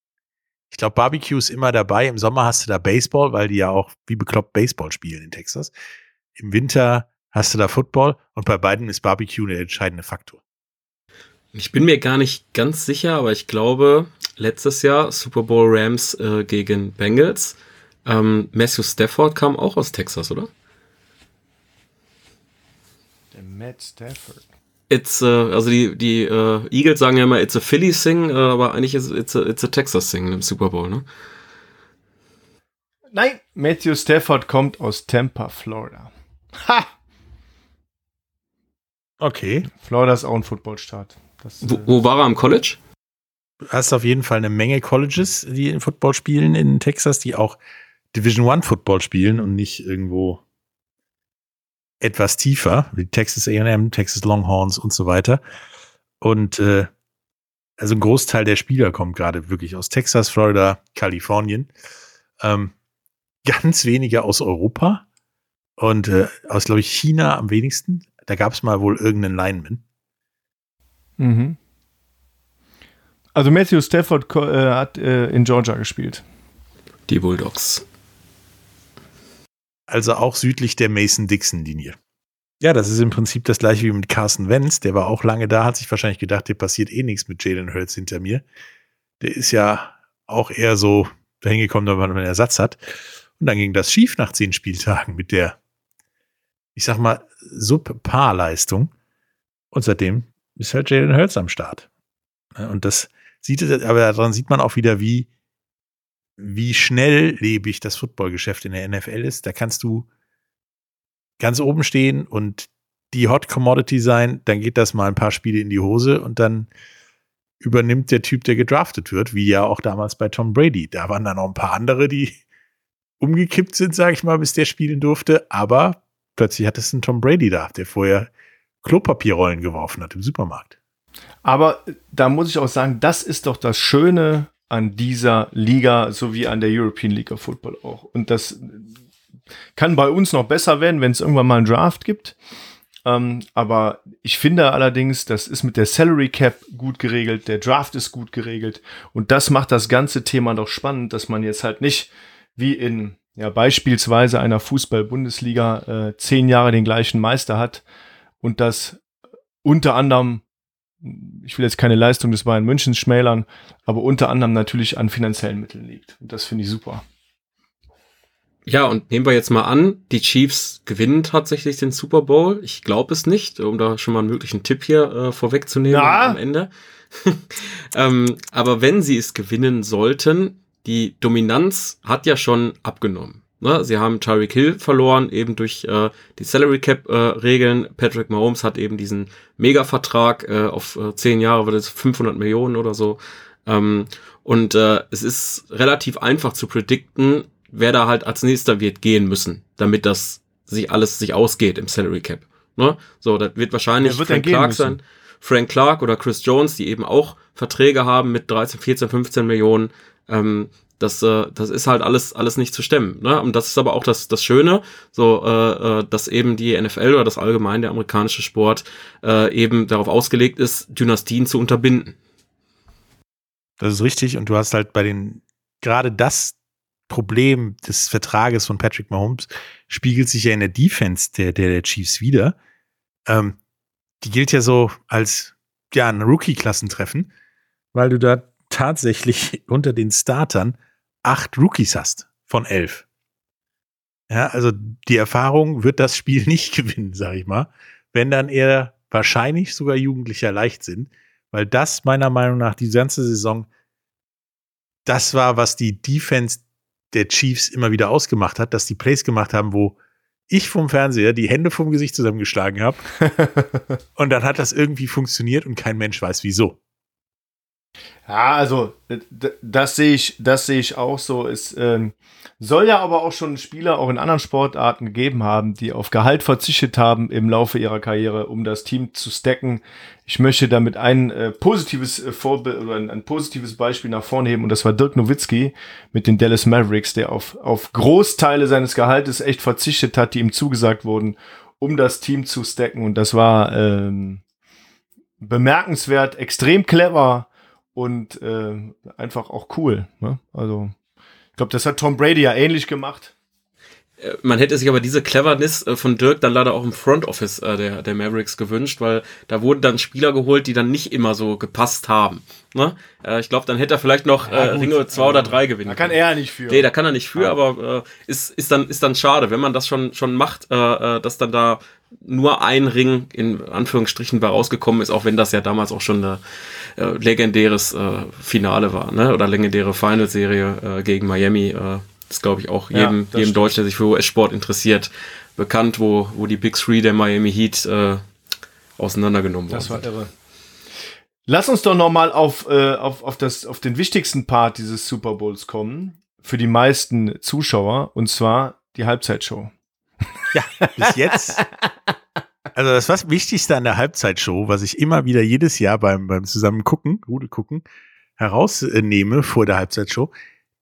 Ich glaube, Barbecue ist immer dabei. Im Sommer hast du da Baseball, weil die ja auch wie bekloppt Baseball spielen in Texas. Im Winter hast du da Football und bei beiden ist Barbecue der entscheidende Faktor. Ich bin mir gar nicht ganz sicher, aber ich glaube, letztes Jahr Super Bowl Rams äh, gegen Bengals. Ähm, Matthew Stafford kam auch aus Texas, oder? Der Matt Stafford. It's a, also die, die uh, Eagles sagen ja immer, it's a Philly Sing, uh, aber eigentlich ist it's a, it's a Texas Sing im Super Bowl, ne? Nein, Matthew Stafford kommt aus Tampa, Florida. Ha! Okay. Florida ist auch ein Footballstaat. Wo, wo war er am College? Du hast auf jeden Fall eine Menge Colleges, die in Football spielen in Texas, die auch Division One Football spielen und nicht irgendwo etwas tiefer, wie Texas AM, Texas Longhorns und so weiter. Und äh, also ein Großteil der Spieler kommt gerade wirklich aus Texas, Florida, Kalifornien. Ähm, ganz wenige aus Europa und äh, aus, glaube ich, China am wenigsten. Da gab es mal wohl irgendeinen Lineman. Mhm. Also Matthew Stafford äh, hat äh, in Georgia gespielt. Die Bulldogs. Also auch südlich der Mason-Dixon-Linie. Ja, das ist im Prinzip das gleiche wie mit Carson Wentz. Der war auch lange da, hat sich wahrscheinlich gedacht, der passiert eh nichts mit Jalen Hurts hinter mir. Der ist ja auch eher so dahin gekommen, dass man einen Ersatz hat. Und dann ging das schief nach zehn Spieltagen mit der, ich sag mal, Subpar-Leistung. Und seitdem ist halt Jalen Hurts am Start. Und das sieht, aber daran sieht man auch wieder, wie, wie schnelllebig das Footballgeschäft in der NFL ist. Da kannst du ganz oben stehen und die Hot Commodity sein, dann geht das mal ein paar Spiele in die Hose und dann übernimmt der Typ, der gedraftet wird, wie ja auch damals bei Tom Brady. Da waren dann noch ein paar andere, die umgekippt sind, sage ich mal, bis der spielen durfte, aber plötzlich hat es einen Tom Brady da, der vorher Klopapierrollen geworfen hat im Supermarkt. Aber da muss ich auch sagen, das ist doch das Schöne an dieser Liga sowie an der European League of Football auch. Und das kann bei uns noch besser werden, wenn es irgendwann mal einen Draft gibt. Ähm, aber ich finde allerdings, das ist mit der Salary Cap gut geregelt, der Draft ist gut geregelt und das macht das ganze Thema doch spannend, dass man jetzt halt nicht wie in ja beispielsweise einer Fußball-Bundesliga äh, zehn Jahre den gleichen Meister hat und das unter anderem ich will jetzt keine Leistung des Bayern Münchens schmälern, aber unter anderem natürlich an finanziellen Mitteln liegt. Und das finde ich super. Ja, und nehmen wir jetzt mal an, die Chiefs gewinnen tatsächlich den Super Bowl. Ich glaube es nicht, um da schon mal einen möglichen Tipp hier äh, vorwegzunehmen ja. am Ende. ähm, aber wenn sie es gewinnen sollten, die Dominanz hat ja schon abgenommen. Ne? Sie haben Tyreek Hill verloren, eben durch äh, die Salary Cap äh, Regeln. Patrick Mahomes hat eben diesen Mega-Vertrag äh, auf äh, zehn Jahre, wird es 500 Millionen oder so. Ähm, und äh, es ist relativ einfach zu predikten, wer da halt als nächster wird gehen müssen, damit das sich alles sich ausgeht im Salary Cap. Ne? So, das wird wahrscheinlich wird Frank Clark sein. Frank Clark oder Chris Jones, die eben auch Verträge haben mit 13, 14, 15 Millionen. Ähm, das, äh, das ist halt alles, alles nicht zu stemmen. Ne? Und das ist aber auch das, das Schöne, so, äh, äh dass eben die NFL oder das allgemein der amerikanische Sport äh, eben darauf ausgelegt ist, Dynastien zu unterbinden. Das ist richtig. Und du hast halt bei den, gerade das Problem des Vertrages von Patrick Mahomes spiegelt sich ja in der Defense der, der, der Chiefs wieder. Ähm, die gilt ja so als ja, ein Rookie-Klassentreffen, weil du da tatsächlich unter den Startern acht Rookies hast von elf. Ja, also die Erfahrung wird das Spiel nicht gewinnen, sag ich mal, wenn dann eher wahrscheinlich sogar jugendlicher Leichtsinn, weil das meiner Meinung nach die ganze Saison das war, was die Defense der Chiefs immer wieder ausgemacht hat, dass die Plays gemacht haben, wo ich vom Fernseher die Hände vom Gesicht zusammengeschlagen habe. und dann hat das irgendwie funktioniert und kein Mensch weiß wieso. Ja, also das sehe ich, das sehe ich auch so. Es ähm, soll ja aber auch schon Spieler auch in anderen Sportarten gegeben haben, die auf Gehalt verzichtet haben im Laufe ihrer Karriere, um das Team zu stacken. Ich möchte damit ein äh, positives äh, Vorbild oder ein, ein, positives Beispiel nach vorne heben und das war Dirk Nowitzki mit den Dallas Mavericks, der auf, auf Großteile seines Gehaltes echt verzichtet hat, die ihm zugesagt wurden, um das Team zu stacken und das war ähm, bemerkenswert, extrem clever und äh, einfach auch cool. Ne? Also ich glaube, das hat Tom Brady ja ähnlich gemacht. Äh, man hätte sich aber diese Cleverness äh, von Dirk dann leider auch im Front Office äh, der, der Mavericks gewünscht, weil da wurden dann Spieler geholt, die dann nicht immer so gepasst haben. Ne? Ich glaube, dann hätte er vielleicht noch ja, äh, Ringe zwei oder drei gewinnen. Da kann er nicht für. Nee, da kann er nicht für, ja. aber äh, ist, ist, dann, ist dann schade, wenn man das schon, schon macht, äh, dass dann da nur ein Ring in Anführungsstrichen bei rausgekommen ist, auch wenn das ja damals auch schon ein äh, legendäres äh, Finale war, ne? Oder legendäre Finalserie äh, gegen Miami. Äh, ist, glaube ich, auch jedem, ja, jedem Deutschen, der sich für US-Sport interessiert, bekannt, wo, wo die Big Three der Miami Heat äh, auseinandergenommen wurden. Das war irre. Lass uns doch nochmal auf, äh, auf, auf, das, auf den wichtigsten Part dieses Super Bowls kommen, für die meisten Zuschauer, und zwar die Halbzeitshow. Ja, bis jetzt. Also das was Wichtigste an der Halbzeitshow, was ich immer wieder jedes Jahr beim, beim zusammen gucken, Rudel gucken, herausnehme vor der Halbzeitshow,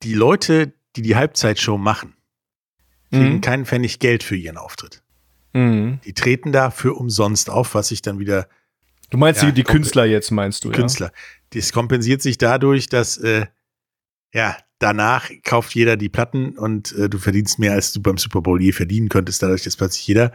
die Leute, die die Halbzeitshow machen, kriegen mhm. keinen Pfennig Geld für ihren Auftritt. Mhm. Die treten da für umsonst auf, was sich dann wieder. Du meinst ja, die, die Künstler jetzt, meinst du? Die ja? Künstler. Das kompensiert sich dadurch, dass äh, ja danach kauft jeder die Platten und äh, du verdienst mehr, als du beim Super Bowl je verdienen könntest, dadurch, dass plötzlich jeder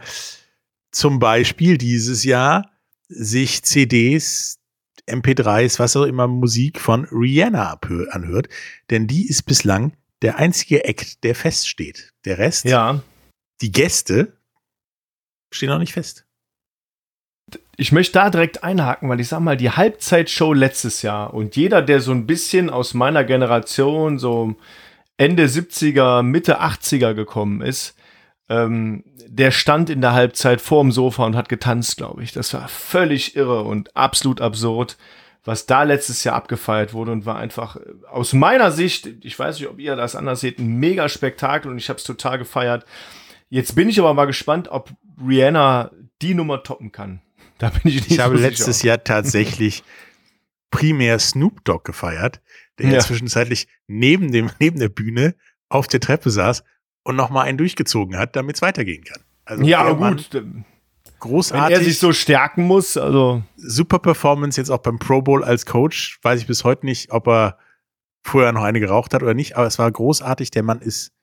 zum Beispiel dieses Jahr sich CDs, MP3s, was auch immer Musik von Rihanna anhört. Denn die ist bislang der einzige Act, der feststeht. Der Rest, ja. die Gäste, stehen noch nicht fest. Ich möchte da direkt einhaken, weil ich sag mal, die Halbzeitshow letztes Jahr und jeder, der so ein bisschen aus meiner Generation, so Ende 70er, Mitte 80er gekommen ist, ähm, der stand in der Halbzeit vorm Sofa und hat getanzt, glaube ich. Das war völlig irre und absolut absurd, was da letztes Jahr abgefeiert wurde und war einfach äh, aus meiner Sicht, ich weiß nicht, ob ihr das anders seht, ein mega Spektakel und ich habe es total gefeiert. Jetzt bin ich aber mal gespannt, ob Rihanna die Nummer toppen kann. Da bin ich nicht Ich so habe letztes Jahr tatsächlich primär Snoop Dogg gefeiert, der ja. zwischenzeitlich neben, dem, neben der Bühne auf der Treppe saß und nochmal einen durchgezogen hat, damit es weitergehen kann. Also ja, gut. Großartig. Wenn er sich so stärken muss, also. Super Performance jetzt auch beim Pro Bowl als Coach. Weiß ich bis heute nicht, ob er vorher noch eine geraucht hat oder nicht, aber es war großartig. Der Mann ist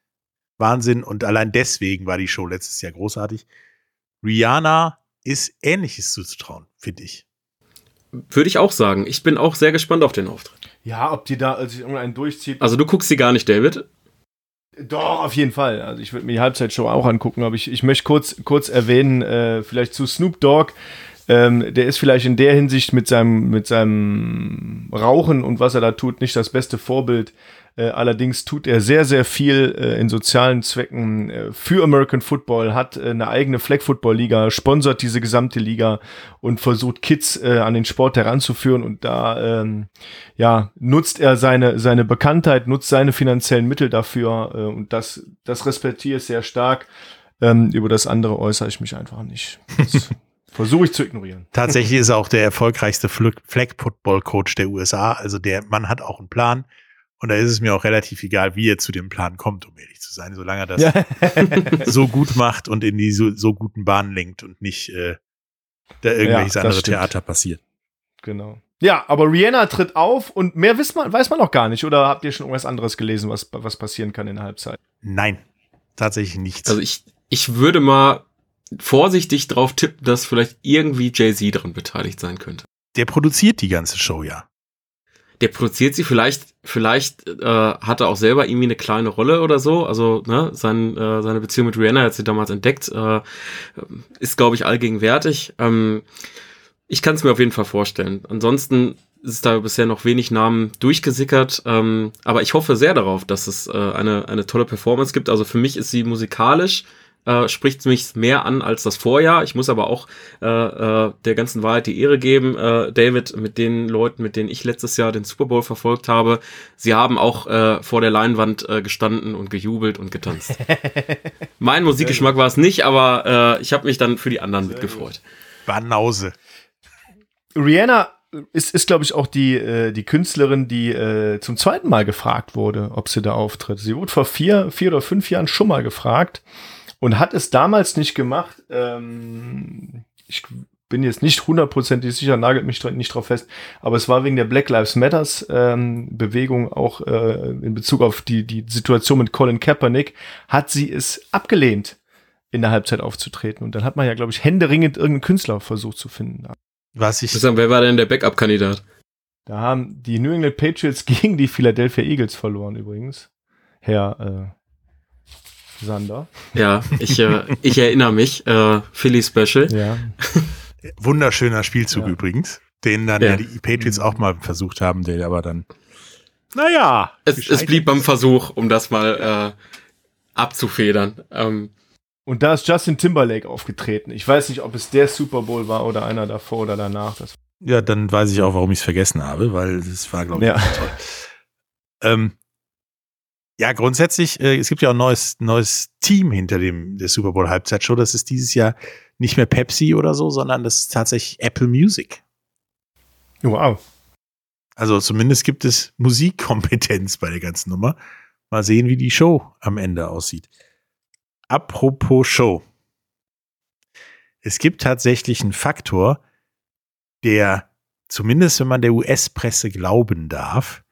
Wahnsinn und allein deswegen war die Show letztes Jahr großartig. Rihanna ist Ähnliches zuzutrauen, finde ich. Würde ich auch sagen. Ich bin auch sehr gespannt auf den Auftritt. Ja, ob die da sich irgendeinen durchzieht. Also du guckst sie gar nicht, David? Doch, auf jeden Fall. Also ich würde mir die Halbzeitshow auch angucken, aber ich, ich möchte kurz, kurz erwähnen, äh, vielleicht zu Snoop Dogg. Ähm, der ist vielleicht in der Hinsicht mit seinem, mit seinem Rauchen und was er da tut, nicht das beste Vorbild. Äh, allerdings tut er sehr, sehr viel äh, in sozialen Zwecken äh, für American Football, hat äh, eine eigene Flag Football Liga, sponsert diese gesamte Liga und versucht Kids äh, an den Sport heranzuführen und da ähm, ja nutzt er seine seine Bekanntheit, nutzt seine finanziellen Mittel dafür äh, und das das respektiere ich sehr stark. Ähm, über das andere äußere ich mich einfach nicht. Versuche ich zu ignorieren. Tatsächlich ist er auch der erfolgreichste Flag Football Coach der USA. Also der Mann hat auch einen Plan. Und da ist es mir auch relativ egal, wie er zu dem Plan kommt, um ehrlich zu sein, solange er das ja. so gut macht und in die so, so guten Bahnen lenkt und nicht äh, da irgendwelches ja, andere stimmt. Theater passiert. Genau. Ja, aber Rihanna tritt auf und mehr weiß man, weiß man noch gar nicht. Oder habt ihr schon irgendwas anderes gelesen, was, was passieren kann in der Halbzeit? Nein, tatsächlich nichts. Also ich, ich würde mal vorsichtig drauf tippen, dass vielleicht irgendwie Jay-Z daran beteiligt sein könnte. Der produziert die ganze Show ja. Der produziert sie vielleicht, vielleicht äh, hat er auch selber irgendwie eine kleine Rolle oder so. Also ne, sein, äh, seine Beziehung mit Rihanna hat sie damals entdeckt, äh, ist glaube ich allgegenwärtig. Ähm, ich kann es mir auf jeden Fall vorstellen. Ansonsten ist da bisher noch wenig Namen durchgesickert, ähm, aber ich hoffe sehr darauf, dass es äh, eine, eine tolle Performance gibt. Also für mich ist sie musikalisch äh, spricht mich mehr an als das Vorjahr. Ich muss aber auch äh, äh, der ganzen Wahrheit die Ehre geben, äh, David, mit den Leuten, mit denen ich letztes Jahr den Super Bowl verfolgt habe, sie haben auch äh, vor der Leinwand äh, gestanden und gejubelt und getanzt. mein Musikgeschmack war es nicht, aber äh, ich habe mich dann für die anderen Sehr mitgefreut. Banause. Rihanna ist, ist glaube ich, auch die, äh, die Künstlerin, die äh, zum zweiten Mal gefragt wurde, ob sie da auftritt. Sie wurde vor vier, vier oder fünf Jahren schon mal gefragt und hat es damals nicht gemacht. Ähm, ich bin jetzt nicht hundertprozentig sicher, nagelt mich nicht drauf fest, aber es war wegen der Black Lives Matters ähm, Bewegung auch äh, in Bezug auf die, die Situation mit Colin Kaepernick, hat sie es abgelehnt, in der Halbzeit aufzutreten. Und dann hat man ja, glaube ich, händeringend irgendeinen Künstler versucht zu finden. Was ich. Sagen, wer war denn der Backup-Kandidat? Da haben die New England Patriots gegen die Philadelphia Eagles verloren übrigens. Herr äh, Sander. Ja, ich, äh, ich erinnere mich. Äh, Philly Special. Ja. Wunderschöner Spielzug ja. übrigens, den dann ja. ja. die Patriots auch mal versucht haben, der aber dann, naja. Es, es blieb beim Versuch, um das mal äh, abzufedern. Ähm, und da ist Justin Timberlake aufgetreten. Ich weiß nicht, ob es der Super Bowl war oder einer davor oder danach. Das ja, dann weiß ich auch, warum ich es vergessen habe, weil es war, glaube ich, ja. toll. Ähm, ja, grundsätzlich, äh, es gibt ja auch ein neues, neues Team hinter dem der Super Bowl Halbzeitshow. Das ist dieses Jahr nicht mehr Pepsi oder so, sondern das ist tatsächlich Apple Music. Wow. Also zumindest gibt es Musikkompetenz bei der ganzen Nummer. Mal sehen, wie die Show am Ende aussieht. Apropos Show. Es gibt tatsächlich einen Faktor, der zumindest, wenn man der US-Presse glauben darf,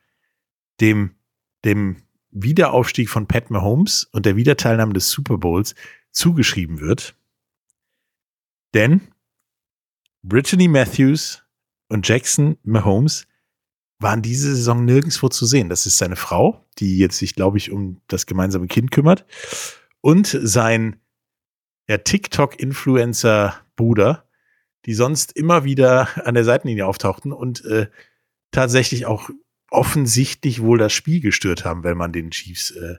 dem, dem Wiederaufstieg von Pat Mahomes und der Wiederteilnahme des Super Bowls zugeschrieben wird. Denn Brittany Matthews und Jackson Mahomes waren diese Saison nirgendwo zu sehen. Das ist seine Frau, die jetzt sich, glaube ich, um das gemeinsame Kind kümmert. Und sein ja, TikTok-Influencer-Bruder, die sonst immer wieder an der Seitenlinie auftauchten und äh, tatsächlich auch offensichtlich wohl das Spiel gestört haben, wenn man den Chiefs äh,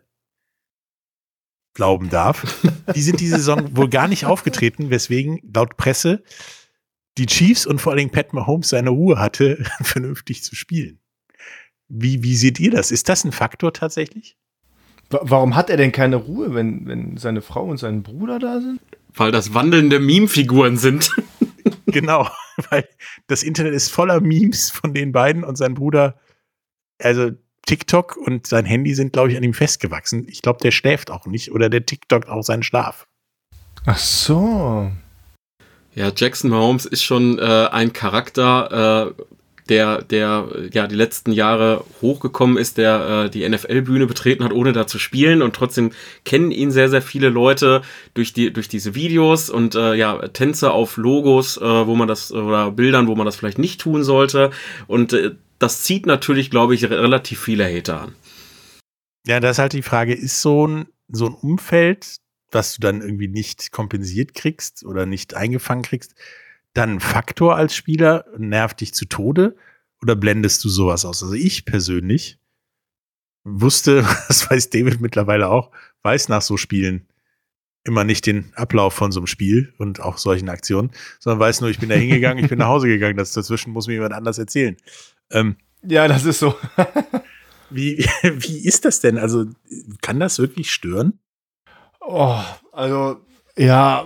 glauben darf. Die sind diese Saison wohl gar nicht aufgetreten, weswegen laut Presse die Chiefs und vor allen Dingen Pat Mahomes seine Ruhe hatte, vernünftig zu spielen. Wie, wie seht ihr das? Ist das ein Faktor tatsächlich? Warum hat er denn keine Ruhe, wenn, wenn seine Frau und sein Bruder da sind? Weil das wandelnde Meme-Figuren sind. genau, weil das Internet ist voller Memes von den beiden und sein Bruder also TikTok und sein Handy sind, glaube ich, an ihm festgewachsen. Ich glaube, der schläft auch nicht oder der TikTok auch seinen Schlaf. Ach so. Ja, Jackson Mahomes ist schon äh, ein Charakter, äh, der, der ja die letzten Jahre hochgekommen ist, der äh, die NFL-Bühne betreten hat, ohne da zu spielen und trotzdem kennen ihn sehr, sehr viele Leute durch die durch diese Videos und äh, ja Tänze auf Logos, äh, wo man das oder Bildern, wo man das vielleicht nicht tun sollte und äh, das zieht natürlich, glaube ich, relativ viele Hater an. Ja, das ist halt die Frage, ist so ein, so ein Umfeld, was du dann irgendwie nicht kompensiert kriegst oder nicht eingefangen kriegst, dann ein Faktor als Spieler, nervt dich zu Tode oder blendest du sowas aus? Also ich persönlich wusste, das weiß David mittlerweile auch, weiß nach so Spielen immer nicht den Ablauf von so einem Spiel und auch solchen Aktionen, sondern weiß nur, ich bin da hingegangen, ich bin nach Hause gegangen, das dazwischen muss mir jemand anders erzählen. Ähm, ja, das ist so. wie, wie ist das denn? Also, kann das wirklich stören? Oh, also, ja,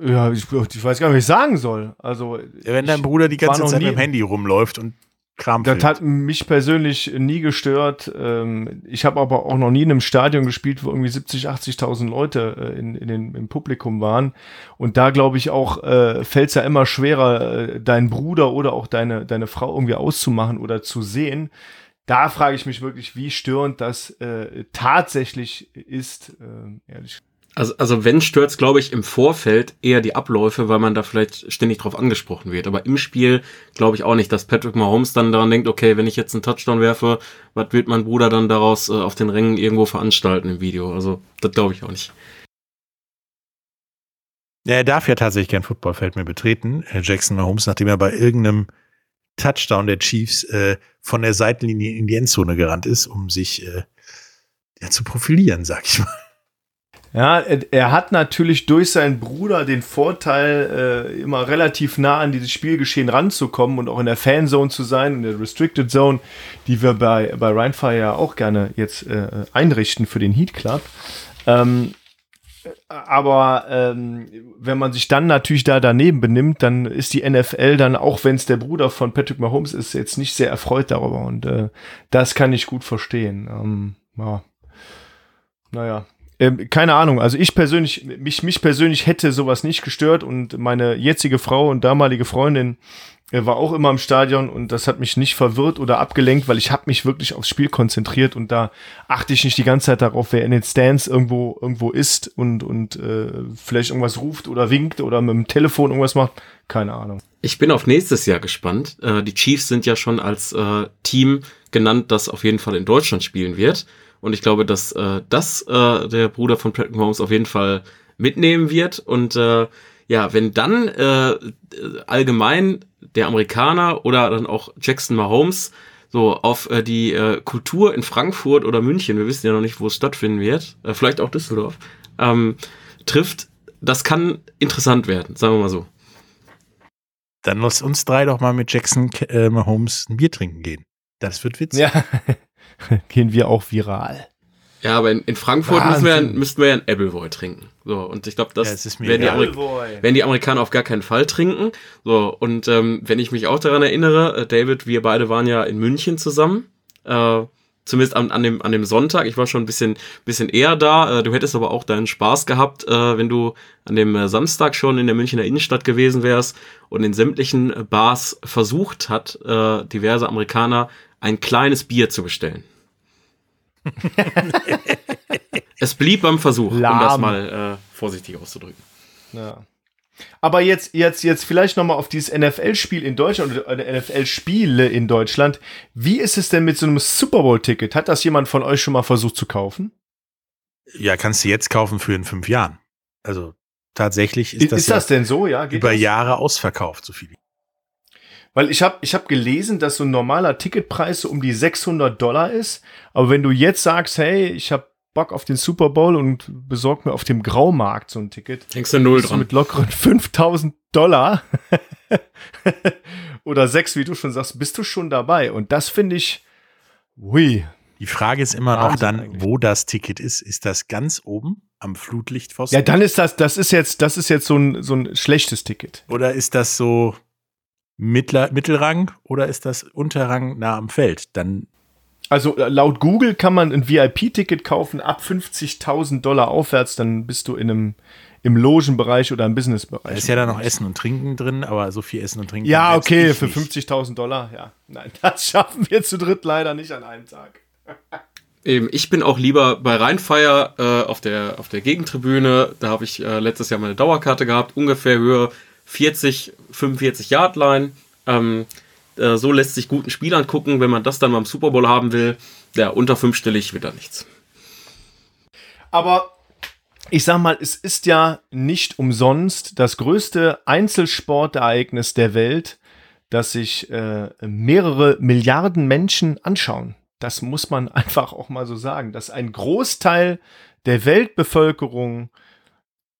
ja, ich, ich, weiß gar nicht, was ich sagen soll. Also, wenn dein Bruder die ganze Zeit mit dem Handy rumläuft und Kram. Das hat mich persönlich nie gestört. Ähm, ich habe aber auch noch nie in einem Stadion gespielt, wo irgendwie 70, 80.000 Leute äh, in, in den, im Publikum waren. Und da glaube ich auch, äh, fällt es ja immer schwerer, äh, deinen Bruder oder auch deine, deine Frau irgendwie auszumachen oder zu sehen. Da frage ich mich wirklich, wie störend das äh, tatsächlich ist, äh, ehrlich also, also wenn stört's, glaube ich, im Vorfeld eher die Abläufe, weil man da vielleicht ständig drauf angesprochen wird. Aber im Spiel glaube ich auch nicht, dass Patrick Mahomes dann daran denkt, okay, wenn ich jetzt einen Touchdown werfe, was wird mein Bruder dann daraus äh, auf den Rängen irgendwo veranstalten im Video? Also das glaube ich auch nicht. Ja, er darf ja tatsächlich kein Footballfeld mehr betreten, Herr Jackson Mahomes, nachdem er bei irgendeinem Touchdown der Chiefs äh, von der Seitenlinie in die Endzone gerannt ist, um sich äh, ja, zu profilieren, sag ich mal. Ja, er, hat natürlich durch seinen Bruder den Vorteil, äh, immer relativ nah an dieses Spielgeschehen ranzukommen und auch in der Fanzone zu sein, in der Restricted Zone, die wir bei, bei Rheinfire ja auch gerne jetzt äh, einrichten für den Heat Club. Ähm, aber ähm, wenn man sich dann natürlich da daneben benimmt, dann ist die NFL dann, auch wenn es der Bruder von Patrick Mahomes ist, jetzt nicht sehr erfreut darüber. Und äh, das kann ich gut verstehen. Ähm, ja. Naja, ähm, keine Ahnung, also ich persönlich, mich, mich persönlich hätte sowas nicht gestört und meine jetzige Frau und damalige Freundin äh, war auch immer im Stadion und das hat mich nicht verwirrt oder abgelenkt, weil ich habe mich wirklich aufs Spiel konzentriert und da achte ich nicht die ganze Zeit darauf, wer in den Stands irgendwo irgendwo ist und und äh, vielleicht irgendwas ruft oder winkt oder mit dem Telefon irgendwas macht. Keine Ahnung. Ich bin auf nächstes Jahr gespannt. Äh, die Chiefs sind ja schon als äh, Team genannt, das auf jeden Fall in Deutschland spielen wird. Und ich glaube, dass äh, das äh, der Bruder von Patrick Mahomes auf jeden Fall mitnehmen wird. Und äh, ja, wenn dann äh, allgemein der Amerikaner oder dann auch Jackson Mahomes so auf äh, die äh, Kultur in Frankfurt oder München, wir wissen ja noch nicht, wo es stattfinden wird, äh, vielleicht auch Düsseldorf, ähm, trifft, das kann interessant werden, sagen wir mal so. Dann lass uns drei doch mal mit Jackson äh, Mahomes ein Bier trinken gehen. Das wird witzig. Ja, gehen wir auch viral. Ja, aber in, in Frankfurt müssen wir, müssten wir ja ein Appleboy trinken. So, und ich glaube, das, das werden, die werden die Amerikaner auf gar keinen Fall trinken. So, und ähm, wenn ich mich auch daran erinnere, äh, David, wir beide waren ja in München zusammen. Äh, zumindest an, an, dem, an dem Sonntag. Ich war schon ein bisschen, bisschen eher da. Äh, du hättest aber auch deinen Spaß gehabt, äh, wenn du an dem äh, Samstag schon in der Münchner Innenstadt gewesen wärst und in sämtlichen Bars versucht hat, diverse Amerikaner ein kleines Bier zu bestellen. Es blieb beim Versuch, Lahm. um das mal äh, vorsichtig auszudrücken. Ja. Aber jetzt, jetzt, jetzt vielleicht nochmal auf dieses NFL-Spiel in Deutschland oder NFL-Spiele in Deutschland. Wie ist es denn mit so einem Super Bowl-Ticket? Hat das jemand von euch schon mal versucht zu kaufen? Ja, kannst du jetzt kaufen für in fünf Jahren. Also tatsächlich ist, ist das, ist das denn so? Ja, Geht über das? Jahre ausverkauft, so viel. Weil ich habe ich hab gelesen, dass so ein normaler Ticketpreis so um die 600 Dollar ist. Aber wenn du jetzt sagst, hey, ich habe Bock auf den Super Bowl und besorg mir auf dem Graumarkt so ein Ticket. Hängst du null bist du dran. mit lockeren 5000 Dollar oder sechs, wie du schon sagst, bist du schon dabei. Und das finde ich, hui. Die Frage ist immer noch dann, eigentlich. wo das Ticket ist. Ist das ganz oben am Flutlichtpfosten? Ja, dann ist das, das ist jetzt, das ist jetzt so ein, so ein schlechtes Ticket. Oder ist das so Mittler, Mittelrang oder ist das Unterrang nah am Feld? Dann Also äh, laut Google kann man ein VIP-Ticket kaufen ab 50.000 Dollar aufwärts, dann bist du in einem im Logenbereich oder im da Businessbereich. ist ja dann noch Essen und Trinken drin, aber so viel Essen und Trinken. Ja, okay, für nicht. 50.000 Dollar, ja. Nein, das schaffen wir zu dritt leider nicht an einem Tag. Eben, ich bin auch lieber bei Rheinfeier äh, auf, der, auf der Gegentribüne. Da habe ich äh, letztes Jahr meine Dauerkarte gehabt, ungefähr Höhe 40, 45 Yard Line. Ähm, äh, so lässt sich guten Spiel angucken. Wenn man das dann beim Super Bowl haben will, ja, unter fünfstellig wird da nichts. Aber ich sag mal, es ist ja nicht umsonst das größte Einzelsportereignis der Welt, das sich äh, mehrere Milliarden Menschen anschauen. Das muss man einfach auch mal so sagen, dass ein Großteil der Weltbevölkerung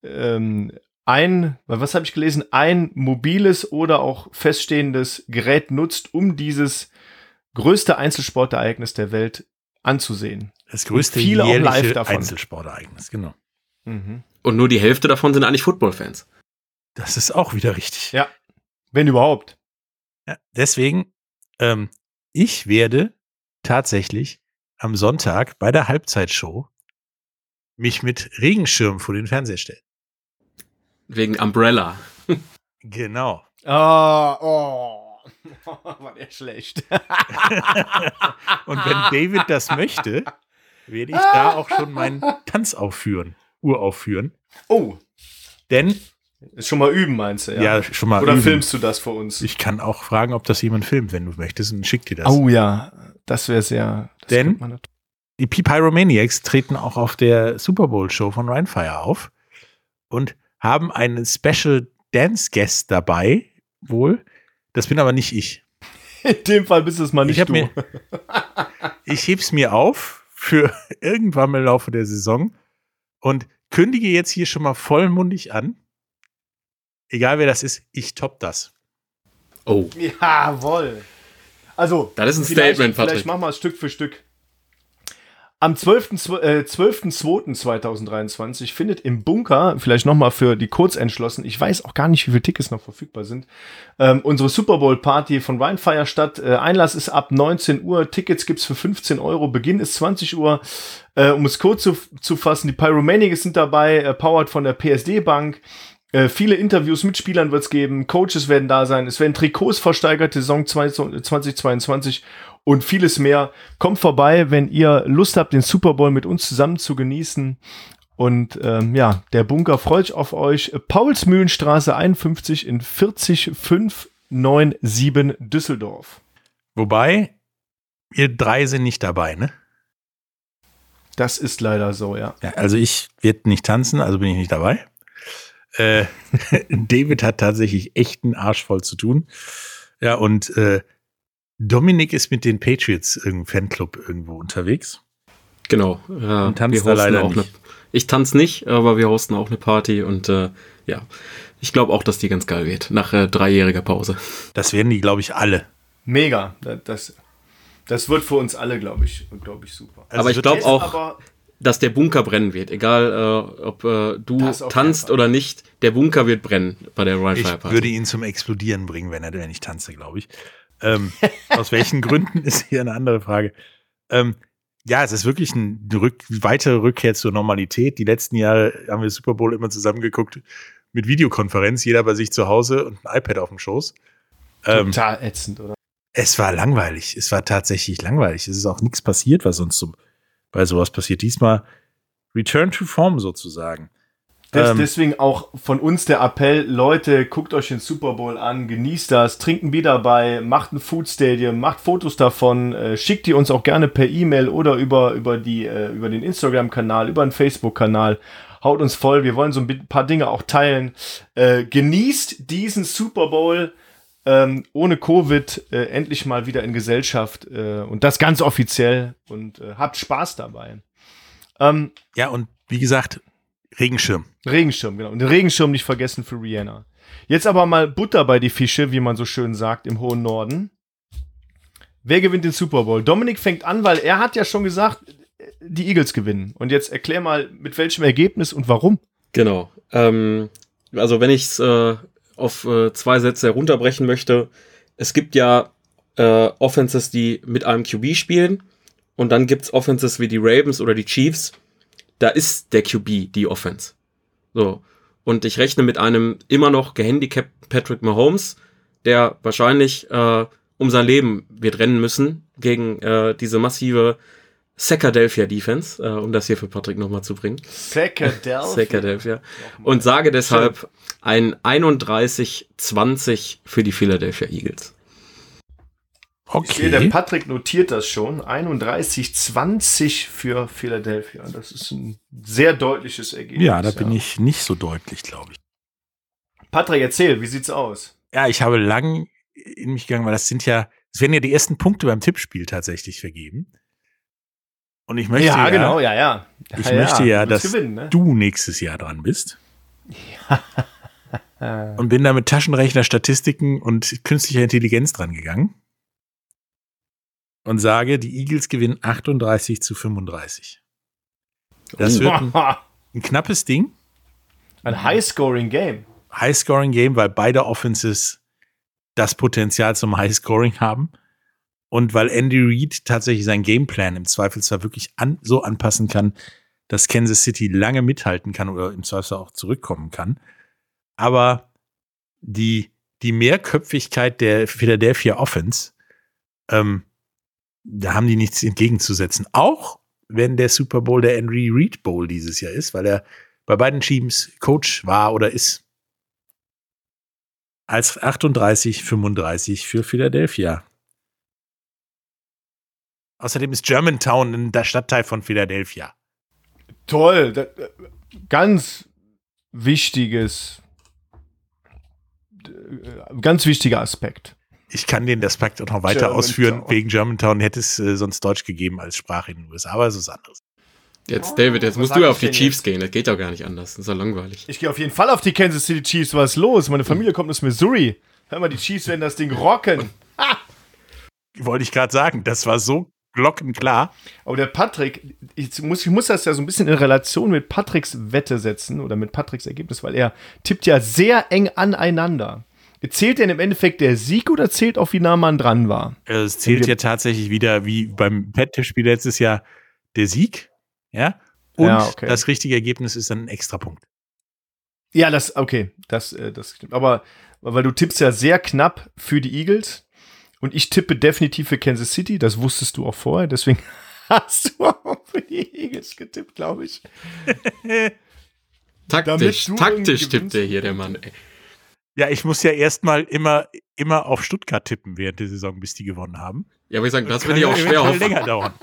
ähm, ein, was habe ich gelesen, ein mobiles oder auch feststehendes Gerät nutzt, um dieses größte Einzelsportereignis der Welt anzusehen. Das größte viele auch live jährliche davon. Einzelsportereignis, genau. Mhm. Und nur die Hälfte davon sind eigentlich Football-Fans. Das ist auch wieder richtig. Ja. Wenn überhaupt. Ja, deswegen, ähm, ich werde tatsächlich am Sonntag bei der Halbzeitshow mich mit Regenschirm vor den Fernseher stellen. Wegen Umbrella. Genau. Ah, oh. War der schlecht. Und wenn David das möchte, werde ich da auch schon meinen Tanz aufführen, uraufführen. Oh, Denn, ist schon mal üben, meinst du? ja, schon mal. Oder üben. filmst du das für uns? Ich kann auch fragen, ob das jemand filmt, wenn du möchtest, und schick dir das. Oh ja, das wäre sehr. Das Denn- Die P-Pyromaniacs treten auch auf der Super Bowl Show von Rhinefire auf und haben einen Special Dance Guest dabei, wohl. Das bin aber nicht ich. In dem Fall bist es mal nicht Ich, du. mir, ich heb's mir auf für irgendwann im Laufe der Saison und kündige jetzt hier schon mal vollmundig an. Egal wer das ist, ich top das. Oh. Jawohl. Also, Das ist ein vielleicht- Statement, Patrick. Vielleicht machen wir es Stück für Stück. Am 12.2. Äh, 12.02.2023 findet im Bunker, vielleicht nochmal für die Kurzentschlossen, ich weiß auch gar nicht, wie viele Tickets noch verfügbar sind, ähm, unsere Super Bowl Party von Rhinefire statt. Äh, Einlass ist ab 19 Uhr, Tickets gibt's für 15 Euro, Beginn ist 20 Uhr. Äh, um es kurz zu, zu fassen, die Pyromaniacs sind dabei, äh, powered von der PSD Bank. Äh, viele Interviews mit Spielern wird's geben, Coaches werden da sein, es werden Trikots versteigert, Saison 2022 und vieles mehr. Kommt vorbei, wenn ihr Lust habt, den Super Bowl mit uns zusammen zu genießen. Und ähm, ja, der Bunker freut sich auf euch. Paulsmühlenstraße 51 in 40597 Düsseldorf. Wobei, ihr drei sind nicht dabei, ne? Das ist leider so, ja. Ja, also ich werde nicht tanzen, also bin ich nicht dabei. Äh, David hat tatsächlich echt einen Arsch voll zu tun. Ja, und äh, Dominik ist mit den Patriots im Fanclub irgendwo unterwegs. Genau. Ja, Und tanzt wir da leider auch nicht. Eine, ich tanze nicht, aber wir hosten auch eine Party und äh, ja, ich glaube auch, dass die ganz geil wird, nach äh, dreijähriger Pause. Das werden die, glaube ich, alle. Mega. Da- Das, das wird für uns alle, glaube ich, glaube ich, super. Also aber ich glaube auch, aber- dass der Bunker brennen wird. Egal, äh, ob äh, du tanzt oder nicht, der Bunker wird brennen bei der Ryan Ich Fire Party. würde ihn zum Explodieren bringen, wenn er wenn ich tanze, glaube ich. Ähm, aus welchen Gründen ist hier eine andere Frage. Ähm, ja, es ist wirklich eine Rück weitere Rückkehr zur Normalität. Die letzten Jahre haben wir Super Bowl immer zusammengeguckt mit Videokonferenz, jeder bei sich zu Hause und ein iPad auf dem Schoß. Ähm, Total ätzend, oder? es war langweilig. Es war tatsächlich langweilig. Es ist auch nichts passiert, was sonst so bei sowas passiert. Diesmal Return to Form sozusagen. Des, Ähm, deswegen auch von uns der Appell, Leute, guckt euch den Super Bowl an, genießt das, trinkt ein Bier dabei, macht ein Food Stadium, macht Fotos davon, äh, schickt die uns auch gerne per E-Mail oder über, über, die, äh, über den Instagram-Kanal, über den Facebook-Kanal. Haut uns voll, wir wollen so ein paar Dinge auch teilen. Äh, genießt diesen Super Bowl ähm, ohne Covid äh, endlich mal wieder in Gesellschaft äh, und das ganz offiziell und äh, habt Spaß dabei. Ähm, Ja, und wie gesagt, Regenschirm. Regenschirm, genau. Und den Regenschirm nicht vergessen für Rihanna. Jetzt aber mal Butter bei die Fische, wie man so schön sagt, im hohen Norden. Wer gewinnt den Super Bowl? Dominik fängt an, weil er hat ja schon gesagt, die Eagles gewinnen. Und jetzt erklär mal, mit welchem Ergebnis und warum. Genau. Ähm, also wenn ich es äh, auf äh, zwei Sätze herunterbrechen möchte, es gibt ja äh, Offenses, die mit einem QB spielen und dann gibt's Offenses wie die Ravens oder die Chiefs. Da ist der QB die Offense. So. Und ich rechne mit einem immer noch gehandicapten Patrick Mahomes, der wahrscheinlich äh, um sein Leben wird rennen müssen gegen äh, diese massive Sackadelphia Defense, äh, um das hier für Patrick nochmal zu bringen. Psychedelphia. Psychedelphia. Und sage deshalb ein 31-20 für die Philadelphia Eagles. Ich sehe, der Okay. Patrick notiert das schon. 31-20 für Philadelphia. Das ist ein sehr deutliches Ergebnis. Ja, da bin ich nicht so deutlich, glaube ich. Patrick, erzähl, wie sieht's aus? Ja, ich habe lang in mich gegangen, weil das sind ja, es werden ja die ersten Punkte beim Tippspiel tatsächlich vergeben. Und ich möchte ja, genau, ja, ja. Ich ja, möchte ja, dass gewinnen, ne? du nächstes Jahr dran bist. Und bin da mit Taschenrechner, Statistiken und künstlicher Intelligenz dran gegangen. Und sage, die Eagles gewinnen 38 zu 35. Das wird ein, ein knappes Ding. Ein High-Scoring-Game. High-Scoring-Game, weil beide Offenses das Potenzial zum High-Scoring haben. und weil Andy Reid tatsächlich seinen Gameplan im Zweifelsfall wirklich an, so anpassen kann, dass Kansas City lange mithalten kann oder im Zweifelsfall auch zurückkommen kann. Aber die, die Mehrköpfigkeit der Philadelphia Offense, ähm, da haben die nichts entgegenzusetzen. Auch wenn der Super Bowl der Henry Reid Bowl dieses Jahr ist, weil er bei beiden Teams Coach war oder ist. Als 38, 35 für Philadelphia. Außerdem ist Germantown der Stadtteil von Philadelphia. Toll, da, ganz wichtiges, ganz wichtiger Aspekt. Ich kann den Aspekt auch noch weiter Germantown. ausführen. Wegen Germantown hätte es äh, sonst Deutsch gegeben als Sprache in den USA, aber es ist anderes. Jetzt, David, jetzt musst du ja auf die Chiefs jetzt? gehen. Das geht doch gar nicht anders. Das ist ja langweilig. Ich gehe auf jeden Fall auf die Kansas City Chiefs. Was ist los? Meine Familie kommt aus Missouri. Hör mal, die Chiefs werden das Ding rocken. Ha! Wollte ich gerade sagen. Das war so glockenklar. Aber der Patrick, ich muss, ich muss das ja so ein bisschen in Relation mit Patricks Wette setzen oder mit Patricks Ergebnis, weil er tippt ja sehr eng aneinander. Zählt denn im Endeffekt der Sieg oder zählt auch, wie nah man dran war? Es zählt ja tatsächlich wieder, wie beim Pet-Tippspiel letztes Jahr, der Sieg. Ja. Und ja, okay. das richtige Ergebnis ist dann ein Extrapunkt. Ja, das, okay, das, äh, das stimmt. Aber weil du tippst ja sehr knapp für die Eagles und ich tippe definitiv für Kansas City, das wusstest du auch vorher, deswegen hast du auch für die Eagles getippt, glaube ich. taktisch, taktisch tippt der hier, der Mann, ey. Ja, ich muss ja erstmal immer, immer auf Stuttgart tippen während der Saison, bis die gewonnen haben. Ja, aber ich sagen, das, das würde ich auch schwer hoffen. länger dauern.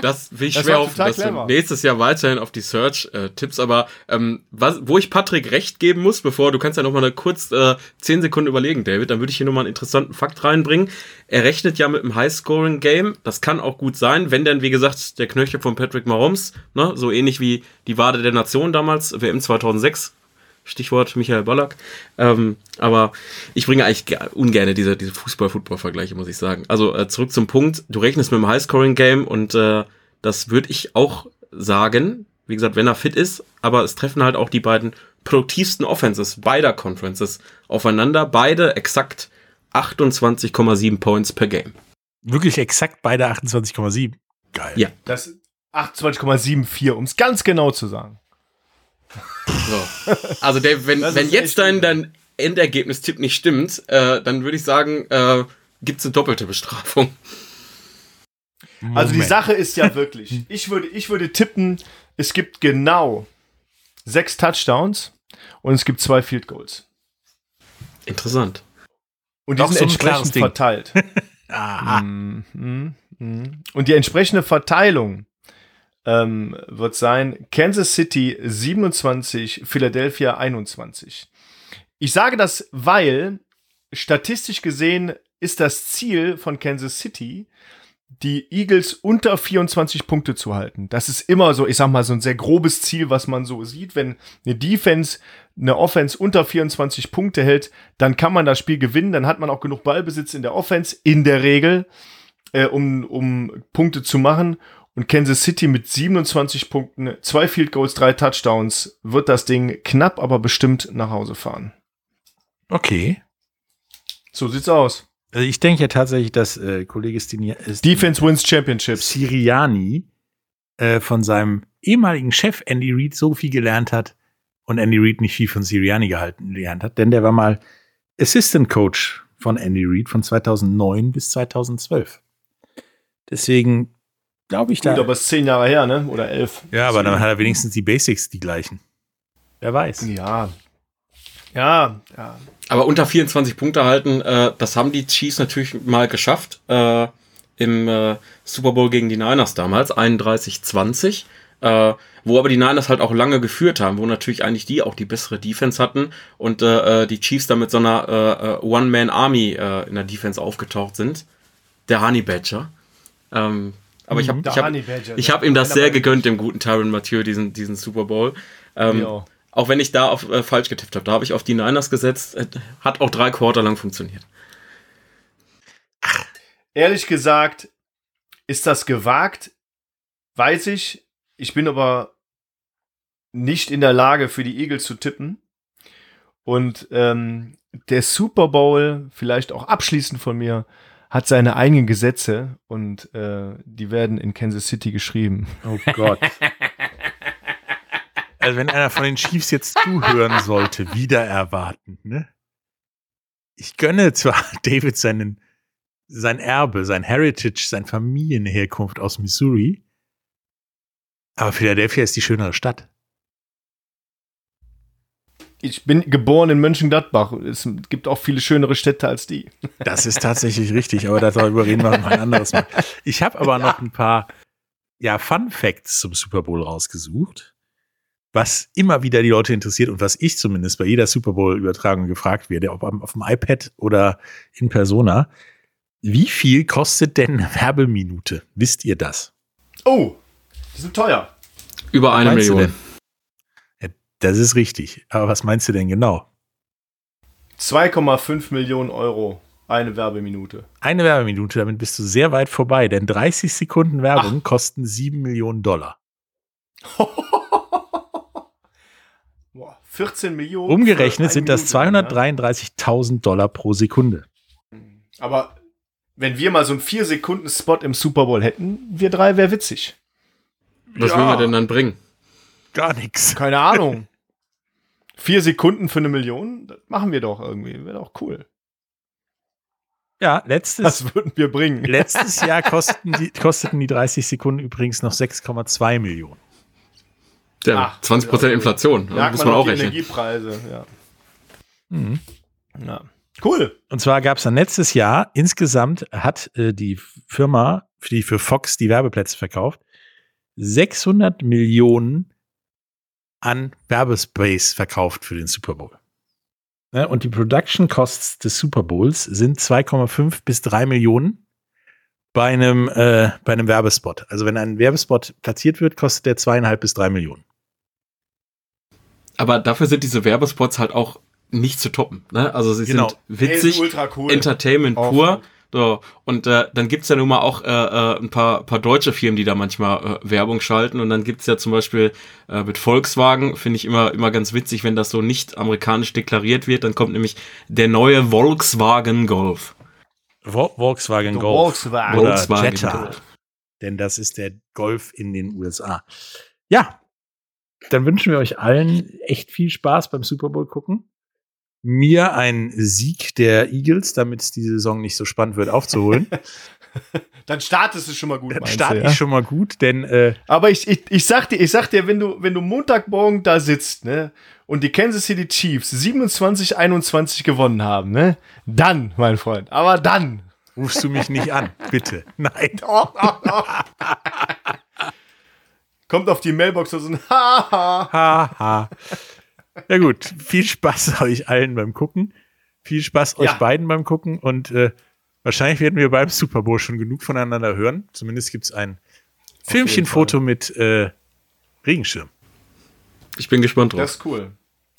Das will ich das schwer hoffen, dass clever. du nächstes Jahr weiterhin auf die Search äh, tippst. Aber ähm, was, wo ich Patrick recht geben muss, bevor du kannst ja noch mal eine kurz äh, zehn Sekunden überlegen, David, dann würde ich hier noch mal einen interessanten Fakt reinbringen. Er rechnet ja mit einem High-Scoring-Game. Das kann auch gut sein, wenn denn, wie gesagt, der Knöchel von Patrick Mahomes, ne, so ähnlich wie die Wade der Nation damals, WM 2006, Stichwort Michael Ballack. Ähm, aber ich bringe eigentlich ungern diese, diese Fußball-Football-Vergleiche, muss ich sagen. Also äh, zurück zum Punkt. Du rechnest mit einem High-Scoring-Game und äh, das würde ich auch sagen. Wie gesagt, wenn er fit ist, aber es treffen halt auch die beiden produktivsten Offenses beider Conferences aufeinander. Beide exakt 28,7 Points per Game. Wirklich exakt beide 28,7. Geil. Ja. Das 28,74, um es ganz genau zu sagen. So. Also, Dave, wenn, wenn jetzt dein, dein Endergebnistipp nicht stimmt, äh, dann würde ich sagen, äh, gibt es eine doppelte Bestrafung. Moment. Also die Sache ist ja wirklich, ich würde, ich würde tippen, es gibt genau sechs Touchdowns und es gibt zwei Field Goals. Interessant. Und die Doch sind so entsprechend verteilt. Aha. Mm, mm. Und die entsprechende Verteilung ähm, wird sein Kansas City 27, Philadelphia 21. Ich sage das, weil statistisch gesehen ist das Ziel von Kansas City, die Eagles unter 24 Punkte zu halten. Das ist immer so, ich sag mal, so ein sehr grobes Ziel, was man so sieht. Wenn eine Defense eine Offense unter 24 Punkte hält, dann kann man das Spiel gewinnen. Dann hat man auch genug Ballbesitz in der Offense, in der Regel, äh, um, um Punkte zu machen. Und Kansas City mit 27 Punkten, zwei Field Goals, drei Touchdowns, wird das Ding knapp, aber bestimmt nach Hause fahren. Okay. So sieht's aus. Also ich denke ja tatsächlich, dass äh, Kollege Stini Defense wins Championships. Siriani äh, von seinem ehemaligen Chef Andy Reid so viel gelernt hat und Andy Reid nicht viel von Siriani gehalten gelernt hat, denn der war mal Assistant Coach von Andy Reid von 2009 bis 2012. Deswegen glaube ich Gut, da. aber es ist zehn Jahre her, ne? Oder elf. Ja, aber dann hat er wenigstens die Basics die gleichen. Wer weiß. Ja. Ja, ja. Aber unter 24 Punkte halten, äh, das haben die Chiefs natürlich mal geschafft. Äh, Im äh, Super Bowl gegen die Niners damals, 31-20. Äh, wo aber die Niners halt auch lange geführt haben, wo natürlich eigentlich die auch die bessere Defense hatten und äh, äh die Chiefs dann mit so einer äh, äh, One-Man-Army äh, in der Defense aufgetaucht sind. Der Honey Badger. Ähm, aber ich habe mhm. ich hab, ich hab ihm das sehr gegönnt, dem guten Tyron Mathieu, diesen, diesen Super Bowl. Ähm, auch wenn ich da auf, äh, falsch getippt habe. Da habe ich auf die Niners gesetzt. Äh, hat auch drei Quarter lang funktioniert. Ehrlich gesagt, ist das gewagt? Weiß ich. Ich bin aber nicht in der Lage, für die Eagles zu tippen. Und ähm, der Super Bowl, vielleicht auch abschließend von mir, hat seine eigenen Gesetze und äh, die werden in Kansas City geschrieben. Oh Gott. also wenn einer von den Chiefs jetzt zuhören sollte, wieder erwarten, ne? Ich gönne zwar David seinen, sein Erbe, sein Heritage, sein Familienherkunft aus Missouri, aber Philadelphia ist die schönere Stadt. Ich bin geboren in Mönchengladbach. Es gibt auch viele schönere Städte als die. Das ist tatsächlich richtig, aber darüber reden wir noch ein anderes Mal. Ich habe aber noch ein paar ja, Fun Facts zum Super Bowl rausgesucht, was immer wieder die Leute interessiert und was ich zumindest bei jeder Super Bowl-Übertragung gefragt werde, ob auf dem iPad oder in Persona. Wie viel kostet denn eine Werbeminute? Wisst ihr das? Oh, die sind teuer. Über eine Million. Das ist richtig. Aber was meinst du denn genau? 2,5 Millionen Euro eine Werbeminute. Eine Werbeminute, damit bist du sehr weit vorbei, denn 30 Sekunden Werbung Ach. kosten 7 Millionen Dollar. 14 Millionen. Umgerechnet sind das 233.000 Dollar pro Sekunde. Aber wenn wir mal so einen 4-Sekunden-Spot im Super Bowl hätten, wir drei, wäre witzig. Was ja. will man denn dann bringen? Gar nichts. Keine Ahnung. Vier Sekunden für eine Million, das machen wir doch irgendwie. Wäre doch cool. Ja, letztes. Das würden wir bringen. Letztes Jahr kosteten die, kosteten die 30 Sekunden übrigens noch 6,2 Millionen. Ja, Ach, 20 Prozent Inflation. Da muss man, man auch rechnen. Energiepreise, ja. Mhm. ja. Cool. Und zwar gab es dann letztes Jahr insgesamt hat äh, die Firma, die für Fox die Werbeplätze verkauft, 600 Millionen an Werbespace verkauft für den Super Bowl. Ja, und die Production Costs des Super Bowls sind 2,5 bis 3 Millionen bei einem, äh, bei einem Werbespot. Also wenn ein Werbespot platziert wird, kostet der zweieinhalb bis drei Millionen. Aber dafür sind diese Werbespots halt auch nicht zu toppen. Ne? Also sie genau. sind witzig, hey, cool. Entertainment Offen. pur. So, und äh, dann gibt's ja nun mal auch äh, äh, ein paar, paar deutsche Firmen, die da manchmal äh, Werbung schalten. Und dann gibt's ja zum Beispiel äh, mit Volkswagen, finde ich immer, immer ganz witzig, wenn das so nicht amerikanisch deklariert wird. Dann kommt nämlich der neue Volkswagen Golf. Vo Volkswagen Golf. Volkswagen. Oder Volkswagen Jetta. Golf. Denn das ist der Golf in den USA. Ja, dann wünschen wir euch allen echt viel Spaß beim Super Bowl gucken mir ein Sieg der Eagles, damit es die Saison nicht so spannend wird, aufzuholen. Dann startest du schon mal gut. Dann starte ich schon mal gut, denn. Äh Aber ich, ich, ich sag dir, ich sag dir, wenn du, wenn du Montagmorgen da sitzt, ne, und die Kansas City Chiefs 27-21 gewonnen haben, ne, dann, mein Freund, aber dann. Rufst du mich nicht an, bitte. Nein. Kommt auf die Mailbox und so ein Haha. Haha. Ja gut, viel Spaß euch allen beim Gucken. Viel Spaß euch ja. beiden beim Gucken und äh, wahrscheinlich werden wir beim Super Bowl schon genug voneinander hören. Zumindest gibt es ein Filmchenfoto mit äh, Regenschirm. Ich bin gespannt drauf. Das ist cool.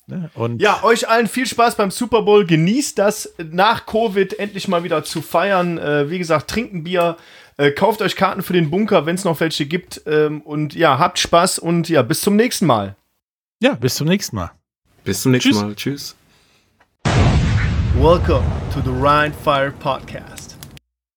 Ne? Und ja, euch allen viel Spaß beim Super Bowl. Genießt das nach Covid endlich mal wieder zu feiern. Äh, wie gesagt, trinken Bier, äh, kauft euch Karten für den Bunker, wenn es noch welche gibt. Ähm, und ja, habt Spaß und ja, bis zum nächsten Mal. Ja, bis zum nächsten Mal. Bis zum nächsten Tschüss. Mal. Tschüss. Welcome to the Rhine Fire Podcast.